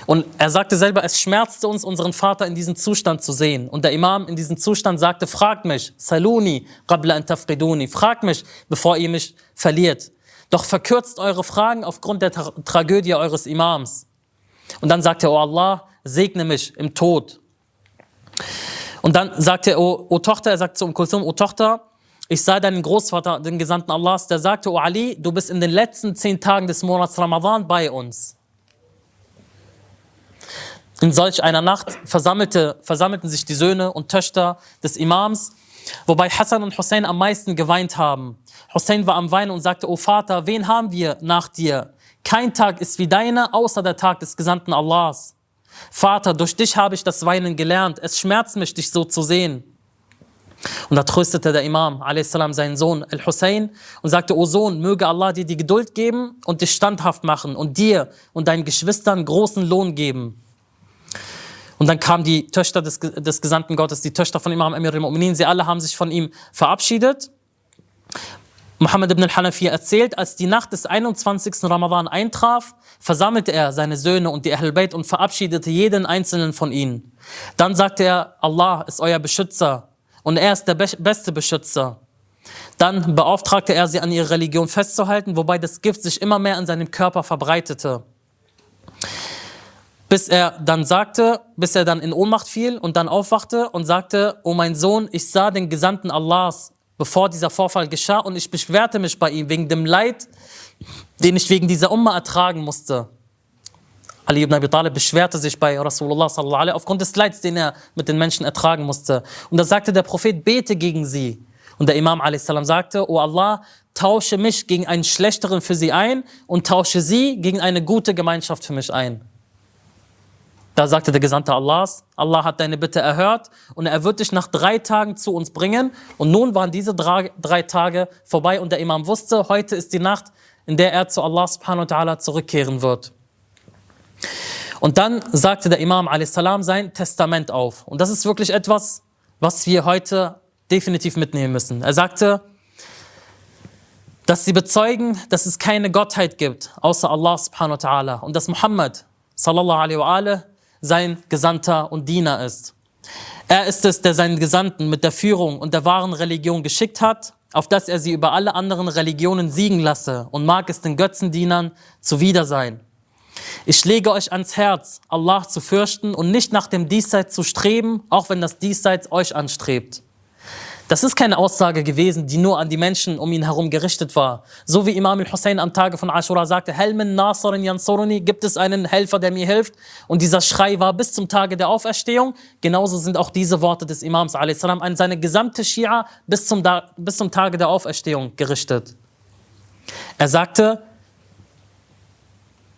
Und er sagte selber, es schmerzte uns, unseren Vater in diesem Zustand zu sehen. Und der Imam in diesem Zustand sagte, fragt mich, Saluni, qabla an tafriduni, fragt mich, bevor ihr mich verliert. Doch verkürzt eure Fragen aufgrund der Tra Tragödie eures Imams. Und dann sagte er, oh Allah, segne mich im Tod. Und dann sagte er, oh, oh Tochter, er sagte zu Um Kulthum, oh Tochter, ich sah deinen Großvater, den Gesandten Allahs, der sagte, oh Ali, du bist in den letzten zehn Tagen des Monats Ramadan bei uns. In solch einer Nacht versammelte, versammelten sich die Söhne und Töchter des Imams, wobei Hassan und Hussein am meisten geweint haben. Hussein war am Weinen und sagte, O Vater, wen haben wir nach dir? Kein Tag ist wie deiner, außer der Tag des Gesandten Allahs. Vater, durch dich habe ich das Weinen gelernt. Es schmerzt mich, dich so zu sehen. Und da tröstete der Imam a.s. seinen Sohn Al-Hussein und sagte, O Sohn, möge Allah dir die Geduld geben und dich standhaft machen und dir und deinen Geschwistern großen Lohn geben. Und dann kamen die Töchter des, des Gesandten Gottes, die Töchter von Imam Amir al-Mu'minin, sie alle haben sich von ihm verabschiedet. Muhammad ibn al-Hanafi erzählt, als die Nacht des 21. Ramadan eintraf, versammelte er seine Söhne und die Ahl Bayt und verabschiedete jeden einzelnen von ihnen. Dann sagte er, Allah ist euer Beschützer und er ist der be beste Beschützer. Dann beauftragte er sie an ihrer Religion festzuhalten, wobei das Gift sich immer mehr in seinem Körper verbreitete bis er dann sagte, bis er dann in Ohnmacht fiel und dann aufwachte und sagte, oh mein Sohn, ich sah den Gesandten Allahs, bevor dieser Vorfall geschah und ich beschwerte mich bei ihm wegen dem Leid, den ich wegen dieser Umma ertragen musste. Ali ibn Abi Talib beschwerte sich bei Rasulullah sallallahu alaihi aufgrund des Leids, den er mit den Menschen ertragen musste. Und da sagte der Prophet, bete gegen sie. Und der Imam a.s. sagte, O Allah, tausche mich gegen einen schlechteren für sie ein und tausche sie gegen eine gute Gemeinschaft für mich ein. Da sagte der Gesandte Allahs, Allah hat deine Bitte erhört und er wird dich nach drei Tagen zu uns bringen. Und nun waren diese drei, drei Tage vorbei und der Imam wusste, heute ist die Nacht, in der er zu Allah subhanahu wa ta'ala zurückkehren wird. Und dann sagte der Imam a.s. sein Testament auf. Und das ist wirklich etwas, was wir heute definitiv mitnehmen müssen. Er sagte, dass sie bezeugen, dass es keine Gottheit gibt, außer Allah subhanahu wa ta'ala. Und dass Muhammad sallallahu alaihi wa sein Gesandter und Diener ist. Er ist es, der seinen Gesandten mit der Führung und der wahren Religion geschickt hat, auf dass er sie über alle anderen Religionen siegen lasse und mag es den Götzendienern zuwider sein. Ich lege euch ans Herz, Allah zu fürchten und nicht nach dem Diesseits zu streben, auch wenn das Diesseits euch anstrebt. Das ist keine Aussage gewesen, die nur an die Menschen um ihn herum gerichtet war. So wie Imam al-Hussein am Tage von Ashura sagte, Helmen Nasarin Yansuruni, gibt es einen Helfer, der mir hilft? Und dieser Schrei war bis zum Tage der Auferstehung. Genauso sind auch diese Worte des Imams a.s. an seine gesamte Schia bis zum, bis zum Tage der Auferstehung gerichtet. Er sagte,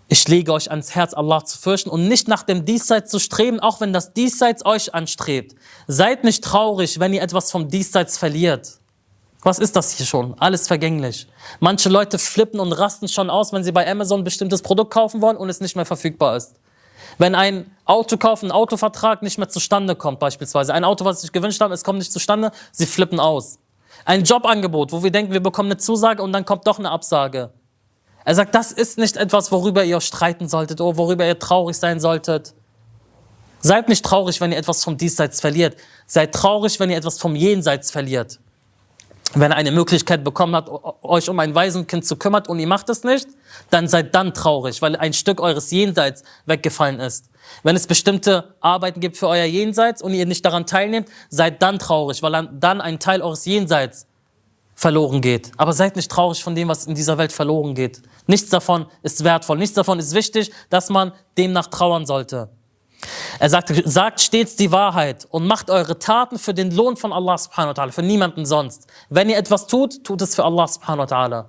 ich lege euch ans Herz, Allah zu fürchten und nicht nach dem Diesseits zu streben, auch wenn das Diesseits euch anstrebt. Seid nicht traurig, wenn ihr etwas vom Diesseits verliert. Was ist das hier schon? Alles vergänglich. Manche Leute flippen und rasten schon aus, wenn sie bei Amazon ein bestimmtes Produkt kaufen wollen und es nicht mehr verfügbar ist. Wenn ein Autokauf, ein Autovertrag nicht mehr zustande kommt, beispielsweise, ein Auto, was sie sich gewünscht haben, es kommt nicht zustande, sie flippen aus. Ein Jobangebot, wo wir denken, wir bekommen eine Zusage und dann kommt doch eine Absage. Er sagt, das ist nicht etwas, worüber ihr streiten solltet oder worüber ihr traurig sein solltet. Seid nicht traurig, wenn ihr etwas vom Diesseits verliert. Seid traurig, wenn ihr etwas vom Jenseits verliert. Wenn ihr eine Möglichkeit bekommen habt, euch um ein Waisenkind zu kümmern und ihr macht es nicht, dann seid dann traurig, weil ein Stück eures Jenseits weggefallen ist. Wenn es bestimmte Arbeiten gibt für euer Jenseits und ihr nicht daran teilnehmt, seid dann traurig, weil dann ein Teil eures Jenseits verloren geht. Aber seid nicht traurig von dem, was in dieser Welt verloren geht. Nichts davon ist wertvoll, nichts davon ist wichtig, dass man demnach trauern sollte. Er sagt, sagt stets die Wahrheit und macht eure Taten für den Lohn von Allah subhanahu wa ta'ala, für niemanden sonst. Wenn ihr etwas tut, tut es für Allah subhanahu wa ta'ala.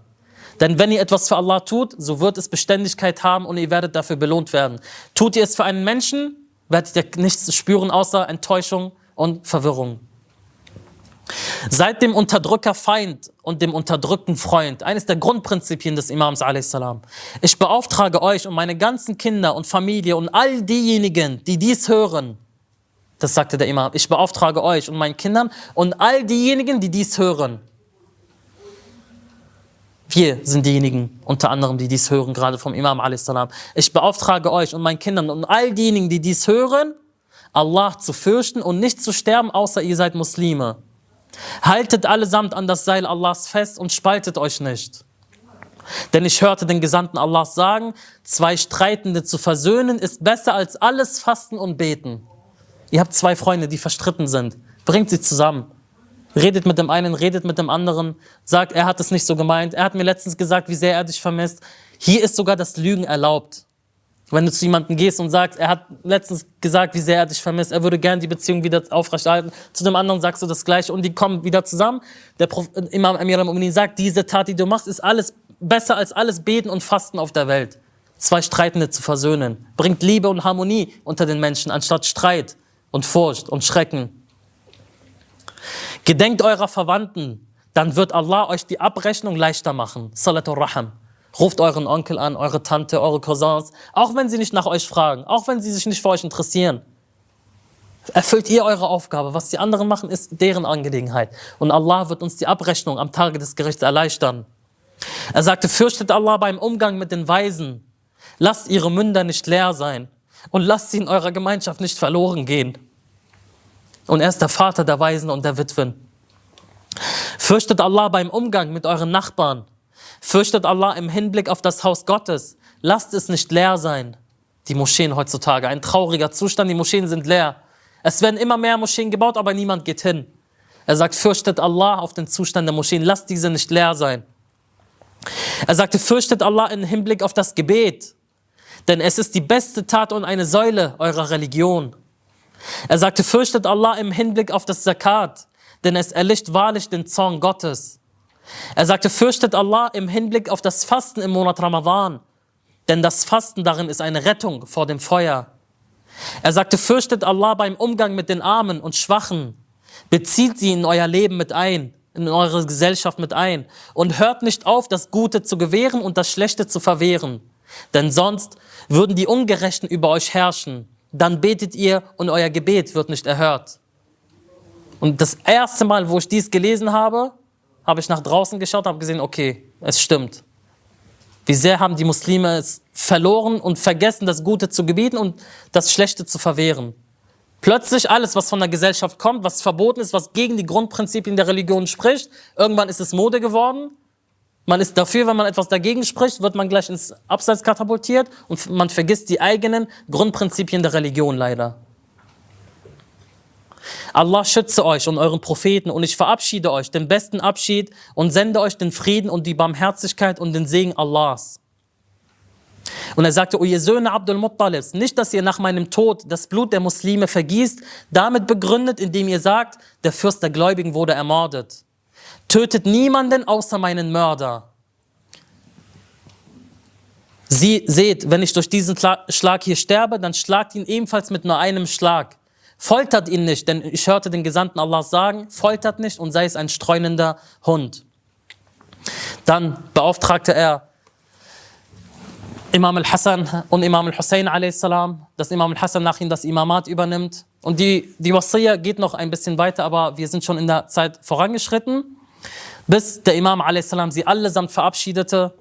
Denn wenn ihr etwas für Allah tut, so wird es Beständigkeit haben und ihr werdet dafür belohnt werden. Tut ihr es für einen Menschen, werdet ihr nichts spüren außer Enttäuschung und Verwirrung. Seid dem Unterdrücker Feind und dem Unterdrückten Freund. Eines der Grundprinzipien des Imams a.s. Ich beauftrage euch und meine ganzen Kinder und Familie und all diejenigen, die dies hören. Das sagte der Imam. Ich beauftrage euch und meinen Kindern und all diejenigen, die dies hören. Wir sind diejenigen, unter anderem, die dies hören, gerade vom Imam a.s. Ich beauftrage euch und meinen Kindern und all diejenigen, die dies hören, Allah zu fürchten und nicht zu sterben, außer ihr seid Muslime. Haltet allesamt an das Seil Allahs fest und spaltet euch nicht. Denn ich hörte den Gesandten Allahs sagen, zwei Streitende zu versöhnen ist besser als alles Fasten und Beten. Ihr habt zwei Freunde, die verstritten sind. Bringt sie zusammen. Redet mit dem einen, redet mit dem anderen. Sagt, er hat es nicht so gemeint. Er hat mir letztens gesagt, wie sehr er dich vermisst. Hier ist sogar das Lügen erlaubt. Wenn du zu jemandem gehst und sagst, er hat letztens gesagt, wie sehr er dich vermisst, er würde gerne die Beziehung wieder aufrechterhalten, zu dem anderen sagst du das Gleiche und die kommen wieder zusammen. Der Prof, Imam Amir al-Mu'minin sagt, diese Tat, die du machst, ist alles besser als alles Beten und Fasten auf der Welt. Zwei Streitende zu versöhnen, bringt Liebe und Harmonie unter den Menschen, anstatt Streit und Furcht und Schrecken. Gedenkt eurer Verwandten, dann wird Allah euch die Abrechnung leichter machen. Salatul Raham. Ruft euren Onkel an, eure Tante, eure Cousins, auch wenn sie nicht nach euch fragen, auch wenn sie sich nicht für euch interessieren. Erfüllt ihr eure Aufgabe. Was die anderen machen, ist deren Angelegenheit. Und Allah wird uns die Abrechnung am Tage des Gerichts erleichtern. Er sagte, fürchtet Allah beim Umgang mit den Weisen. Lasst ihre Münder nicht leer sein und lasst sie in eurer Gemeinschaft nicht verloren gehen. Und er ist der Vater der Weisen und der Witwen. Fürchtet Allah beim Umgang mit euren Nachbarn Fürchtet Allah im Hinblick auf das Haus Gottes. Lasst es nicht leer sein. Die Moscheen heutzutage, ein trauriger Zustand, die Moscheen sind leer. Es werden immer mehr Moscheen gebaut, aber niemand geht hin. Er sagt, fürchtet Allah auf den Zustand der Moscheen, lasst diese nicht leer sein. Er sagte, fürchtet Allah im Hinblick auf das Gebet, denn es ist die beste Tat und eine Säule eurer Religion. Er sagte, fürchtet Allah im Hinblick auf das Zakat, denn es erlicht wahrlich den Zorn Gottes. Er sagte, fürchtet Allah im Hinblick auf das Fasten im Monat Ramadan, denn das Fasten darin ist eine Rettung vor dem Feuer. Er sagte, fürchtet Allah beim Umgang mit den Armen und Schwachen, bezieht sie in euer Leben mit ein, in eure Gesellschaft mit ein und hört nicht auf, das Gute zu gewähren und das Schlechte zu verwehren, denn sonst würden die Ungerechten über euch herrschen. Dann betet ihr und euer Gebet wird nicht erhört. Und das erste Mal, wo ich dies gelesen habe, habe ich nach draußen geschaut und habe gesehen, okay, es stimmt. Wie sehr haben die Muslime es verloren und vergessen, das Gute zu gebieten und das Schlechte zu verwehren. Plötzlich alles, was von der Gesellschaft kommt, was verboten ist, was gegen die Grundprinzipien der Religion spricht, irgendwann ist es Mode geworden. Man ist dafür, wenn man etwas dagegen spricht, wird man gleich ins Abseits katapultiert und man vergisst die eigenen Grundprinzipien der Religion leider. Allah schütze euch und euren Propheten und ich verabschiede euch den besten Abschied und sende euch den Frieden und die Barmherzigkeit und den Segen Allahs. Und er sagte, O ihr Söhne Abdul Muttalibs, nicht, dass ihr nach meinem Tod das Blut der Muslime vergießt, damit begründet, indem ihr sagt, der Fürst der Gläubigen wurde ermordet. Tötet niemanden außer meinen Mörder. Sie seht, wenn ich durch diesen Schlag hier sterbe, dann schlagt ihn ebenfalls mit nur einem Schlag. Foltert ihn nicht, denn ich hörte den Gesandten Allah sagen, foltert nicht und sei es ein streunender Hund. Dann beauftragte er Imam al-Hassan und Imam al-Hussein a.s., dass Imam al-Hassan nach ihm das Imamat übernimmt. Und die, die Wasiyya geht noch ein bisschen weiter, aber wir sind schon in der Zeit vorangeschritten, bis der Imam a.s. sie allesamt verabschiedete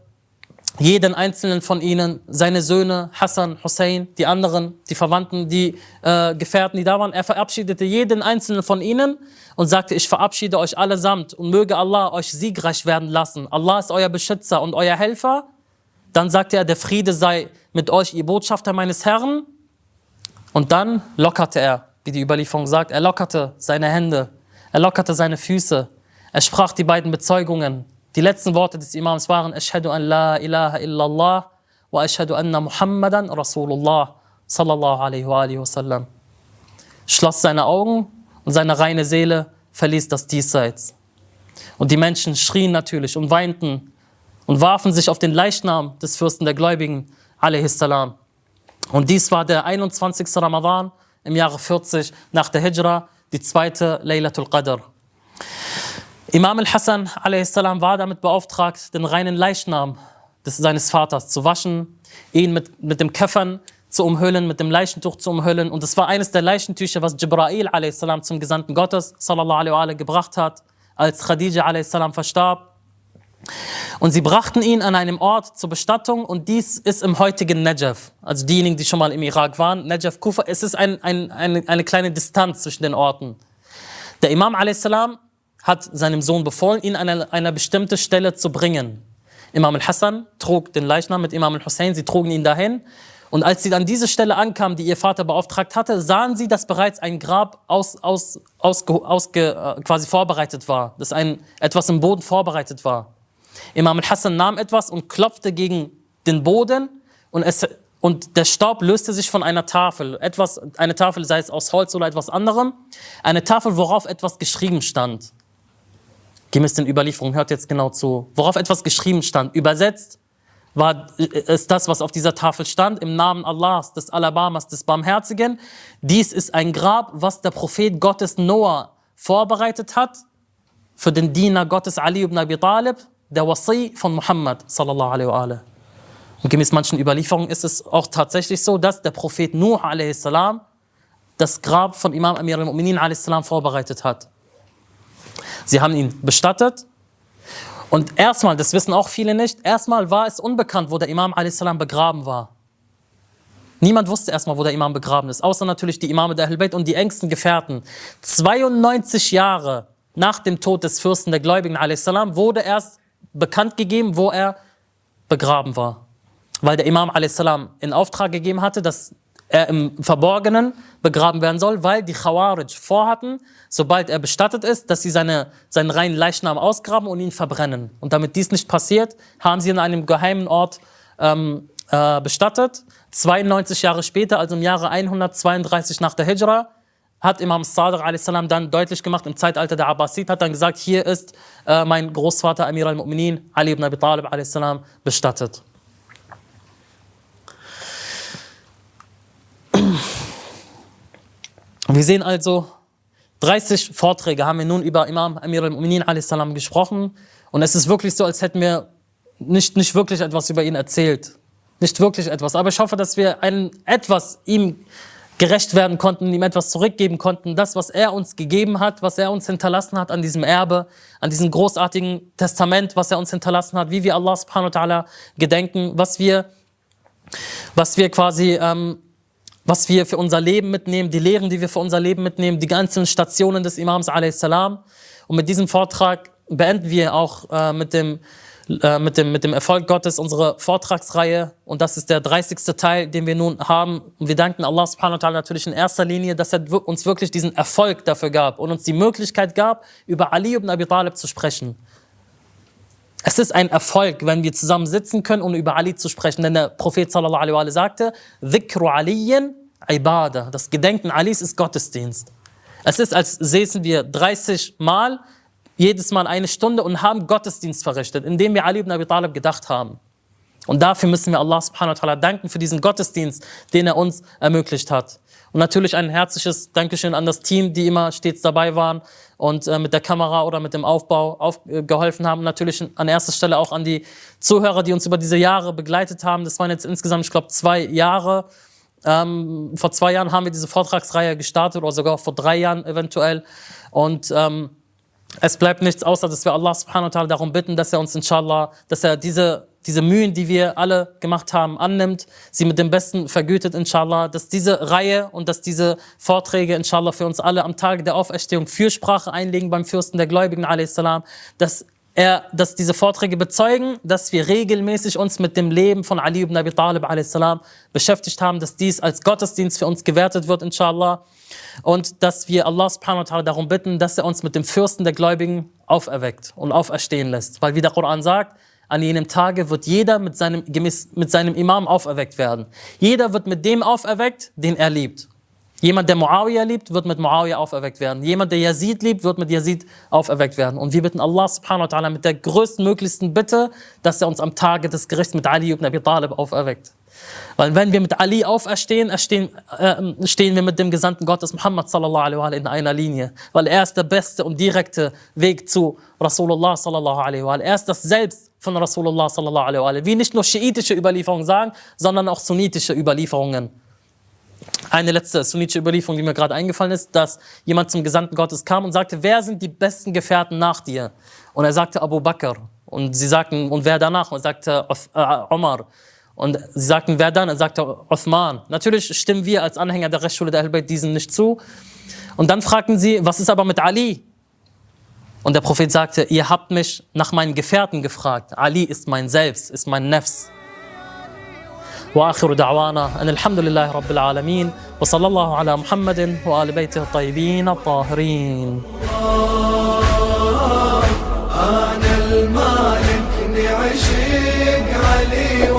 jeden einzelnen von ihnen, seine Söhne, Hassan, Hussein, die anderen, die Verwandten, die äh, Gefährten, die da waren. Er verabschiedete jeden einzelnen von ihnen und sagte, ich verabschiede euch allesamt und möge Allah euch siegreich werden lassen. Allah ist euer Beschützer und euer Helfer. Dann sagte er, der Friede sei mit euch, ihr Botschafter meines Herrn. Und dann lockerte er, wie die Überlieferung sagt, er lockerte seine Hände, er lockerte seine Füße, er sprach die beiden Bezeugungen, die letzten Worte des Imams waren, Ashhadu an la ilaha illallah wa ashhadu anna Muhammadan Rasulullah sallallahu alaihi wa alihi wasallam. Schloss seine Augen und seine reine Seele verließ das Diesseits. Und die Menschen schrien natürlich und weinten und warfen sich auf den Leichnam des Fürsten der Gläubigen, salam. Und dies war der 21. Ramadan im Jahre 40 nach der Hijra, die zweite Laylatul Qadr. Imam al-Hassan war damit beauftragt, den reinen Leichnam des, seines Vaters zu waschen, ihn mit, mit dem Käffern zu umhüllen, mit dem Leichentuch zu umhüllen. Und es war eines der Leichentücher, was Jibrail a.s. zum Gesandten Gottes sallallahu alaihi gebracht hat, als Khadija a.s. verstarb. Und sie brachten ihn an einem Ort zur Bestattung und dies ist im heutigen Najaf. Also diejenigen, die schon mal im Irak waren, Najaf, Kufa, es ist ein, ein, eine, eine kleine Distanz zwischen den Orten. Der Imam a.s hat seinem Sohn befohlen, ihn an eine, eine bestimmte Stelle zu bringen. Imam al-Hassan trug den Leichnam mit Imam al-Hussein, sie trugen ihn dahin. Und als sie an diese Stelle ankamen, die ihr Vater beauftragt hatte, sahen sie, dass bereits ein Grab aus, aus, aus, aus, äh, quasi vorbereitet war, dass ein, etwas im Boden vorbereitet war. Imam al-Hassan nahm etwas und klopfte gegen den Boden und, es, und der Staub löste sich von einer Tafel. Etwas, eine Tafel, sei es aus Holz oder etwas anderem, eine Tafel, worauf etwas geschrieben stand. Gemäß den Überlieferungen, hört jetzt genau zu, worauf etwas geschrieben stand. Übersetzt war es das, was auf dieser Tafel stand, im Namen Allahs, des Alabamas, des Barmherzigen. Dies ist ein Grab, was der Prophet Gottes Noah vorbereitet hat für den Diener Gottes Ali ibn Abi Talib, der Wasi von Muhammad sallallahu alaihi wa Und gemäß manchen Überlieferungen ist es auch tatsächlich so, dass der Prophet Nuh a.s. das Grab von Imam Amir al-Mu'minin a.s. vorbereitet hat. Sie haben ihn bestattet. Und erstmal, das wissen auch viele nicht, erstmal war es unbekannt, wo der Imam a.s. begraben war. Niemand wusste erstmal, wo der Imam begraben ist, außer natürlich die Imame der Ahlbayt und die engsten Gefährten. 92 Jahre nach dem Tod des Fürsten der Gläubigen a.s. wurde erst bekannt gegeben, wo er begraben war. Weil der Imam a.s. in Auftrag gegeben hatte, dass er im Verborgenen begraben werden soll, weil die Khawarij vorhatten, sobald er bestattet ist, dass sie seine, seinen reinen Leichnam ausgraben und ihn verbrennen. Und damit dies nicht passiert, haben sie in einem geheimen Ort ähm, äh, bestattet. 92 Jahre später, also im Jahre 132 nach der Hijra, hat Imam Sadiq a.s. dann deutlich gemacht, im Zeitalter der Abbasid, hat dann gesagt, hier ist äh, mein Großvater Amir al-Mu'minin, Ali ibn Abi Talib a.s. bestattet. Wir sehen also, 30 Vorträge haben wir nun über Imam Amir al-Mu'minin a.s. gesprochen. Und es ist wirklich so, als hätten wir nicht, nicht wirklich etwas über ihn erzählt. Nicht wirklich etwas. Aber ich hoffe, dass wir ein, etwas ihm gerecht werden konnten, ihm etwas zurückgeben konnten. Das, was er uns gegeben hat, was er uns hinterlassen hat an diesem Erbe, an diesem großartigen Testament, was er uns hinterlassen hat, wie wir Allah subhanahu wa ta'ala gedenken, was wir, was wir quasi ähm, was wir für unser Leben mitnehmen, die Lehren, die wir für unser Leben mitnehmen, die ganzen Stationen des Imams a.s. Und mit diesem Vortrag beenden wir auch äh, mit, dem, äh, mit, dem, mit dem Erfolg Gottes unsere Vortragsreihe. Und das ist der 30. Teil, den wir nun haben. Und wir danken Allah subhanahu wa ta'ala natürlich in erster Linie, dass er uns wirklich diesen Erfolg dafür gab und uns die Möglichkeit gab, über Ali ibn Abi Talib zu sprechen. Es ist ein Erfolg, wenn wir zusammen sitzen können, um über Ali zu sprechen. Denn der Prophet sallallahu alaihi sagte, Dhikru Aliyin Ibadah. Das Gedenken Alis ist Gottesdienst. Es ist, als säßen wir 30 Mal, jedes Mal eine Stunde und haben Gottesdienst verrichtet, indem wir Ali ibn Abi Talib gedacht haben. Und dafür müssen wir Allah subhanahu wa ta'ala danken für diesen Gottesdienst, den er uns ermöglicht hat. Und natürlich ein herzliches Dankeschön an das Team, die immer stets dabei waren und äh, mit der Kamera oder mit dem Aufbau auf, äh, geholfen haben. Natürlich an erster Stelle auch an die Zuhörer, die uns über diese Jahre begleitet haben. Das waren jetzt insgesamt, ich glaube, zwei Jahre. Ähm, vor zwei Jahren haben wir diese Vortragsreihe gestartet oder sogar vor drei Jahren eventuell. Und ähm, es bleibt nichts außer, dass wir Allah subhanahu wa ta'ala darum bitten, dass er uns inshallah, dass er diese, diese Mühen, die wir alle gemacht haben, annimmt, sie mit dem Besten vergütet inshallah, dass diese Reihe und dass diese Vorträge inshallah für uns alle am Tage der Auferstehung Fürsprache einlegen beim Fürsten der Gläubigen a.s., dass er, dass diese Vorträge bezeugen, dass wir regelmäßig uns mit dem Leben von Ali ibn Abi Talib a.s. beschäftigt haben, dass dies als Gottesdienst für uns gewertet wird, inshallah. Und dass wir Allah subhanahu wa ta'ala darum bitten, dass er uns mit dem Fürsten der Gläubigen auferweckt und auferstehen lässt. Weil wie der Koran sagt, an jenem Tage wird jeder mit seinem, gemäß, mit seinem Imam auferweckt werden. Jeder wird mit dem auferweckt, den er liebt. Jemand, der Muawiyah liebt, wird mit Muawiyah auferweckt werden. Jemand, der Yazid liebt, wird mit Yazid auferweckt werden. Und wir bitten Allah subhanahu wa ta'ala mit der größtmöglichsten Bitte, dass er uns am Tage des Gerichts mit Ali ibn Abi Talib auferweckt. Weil wenn wir mit Ali auferstehen, erstehen, äh, stehen wir mit dem Gesandten Gottes Muhammad sallallahu alaihi wa in einer Linie. Weil er ist der beste und direkte Weg zu Rasulullah sallallahu alaihi wa Er ist das Selbst von Rasulullah sallallahu alaihi wa Wie nicht nur schiitische Überlieferungen sagen, sondern auch sunnitische Überlieferungen. Eine letzte sunnitische Überlieferung, die mir gerade eingefallen ist, dass jemand zum Gesandten Gottes kam und sagte, wer sind die besten Gefährten nach dir? Und er sagte Abu Bakr. Und sie sagten, und wer danach? Und er sagte Omar. Und sie sagten, wer dann? Er sagte Uthman. Natürlich stimmen wir als Anhänger der Rechtsschule der Ahlbayt diesen nicht zu. Und dann fragten sie, was ist aber mit Ali? Und der Prophet sagte, ihr habt mich nach meinen Gefährten gefragt. Ali ist mein Selbst, ist mein Nefs. واخر دعوانا ان الحمد لله رب العالمين وصلى الله على محمد وال بيته الطيبين الطاهرين. أنا المالك نعشق علي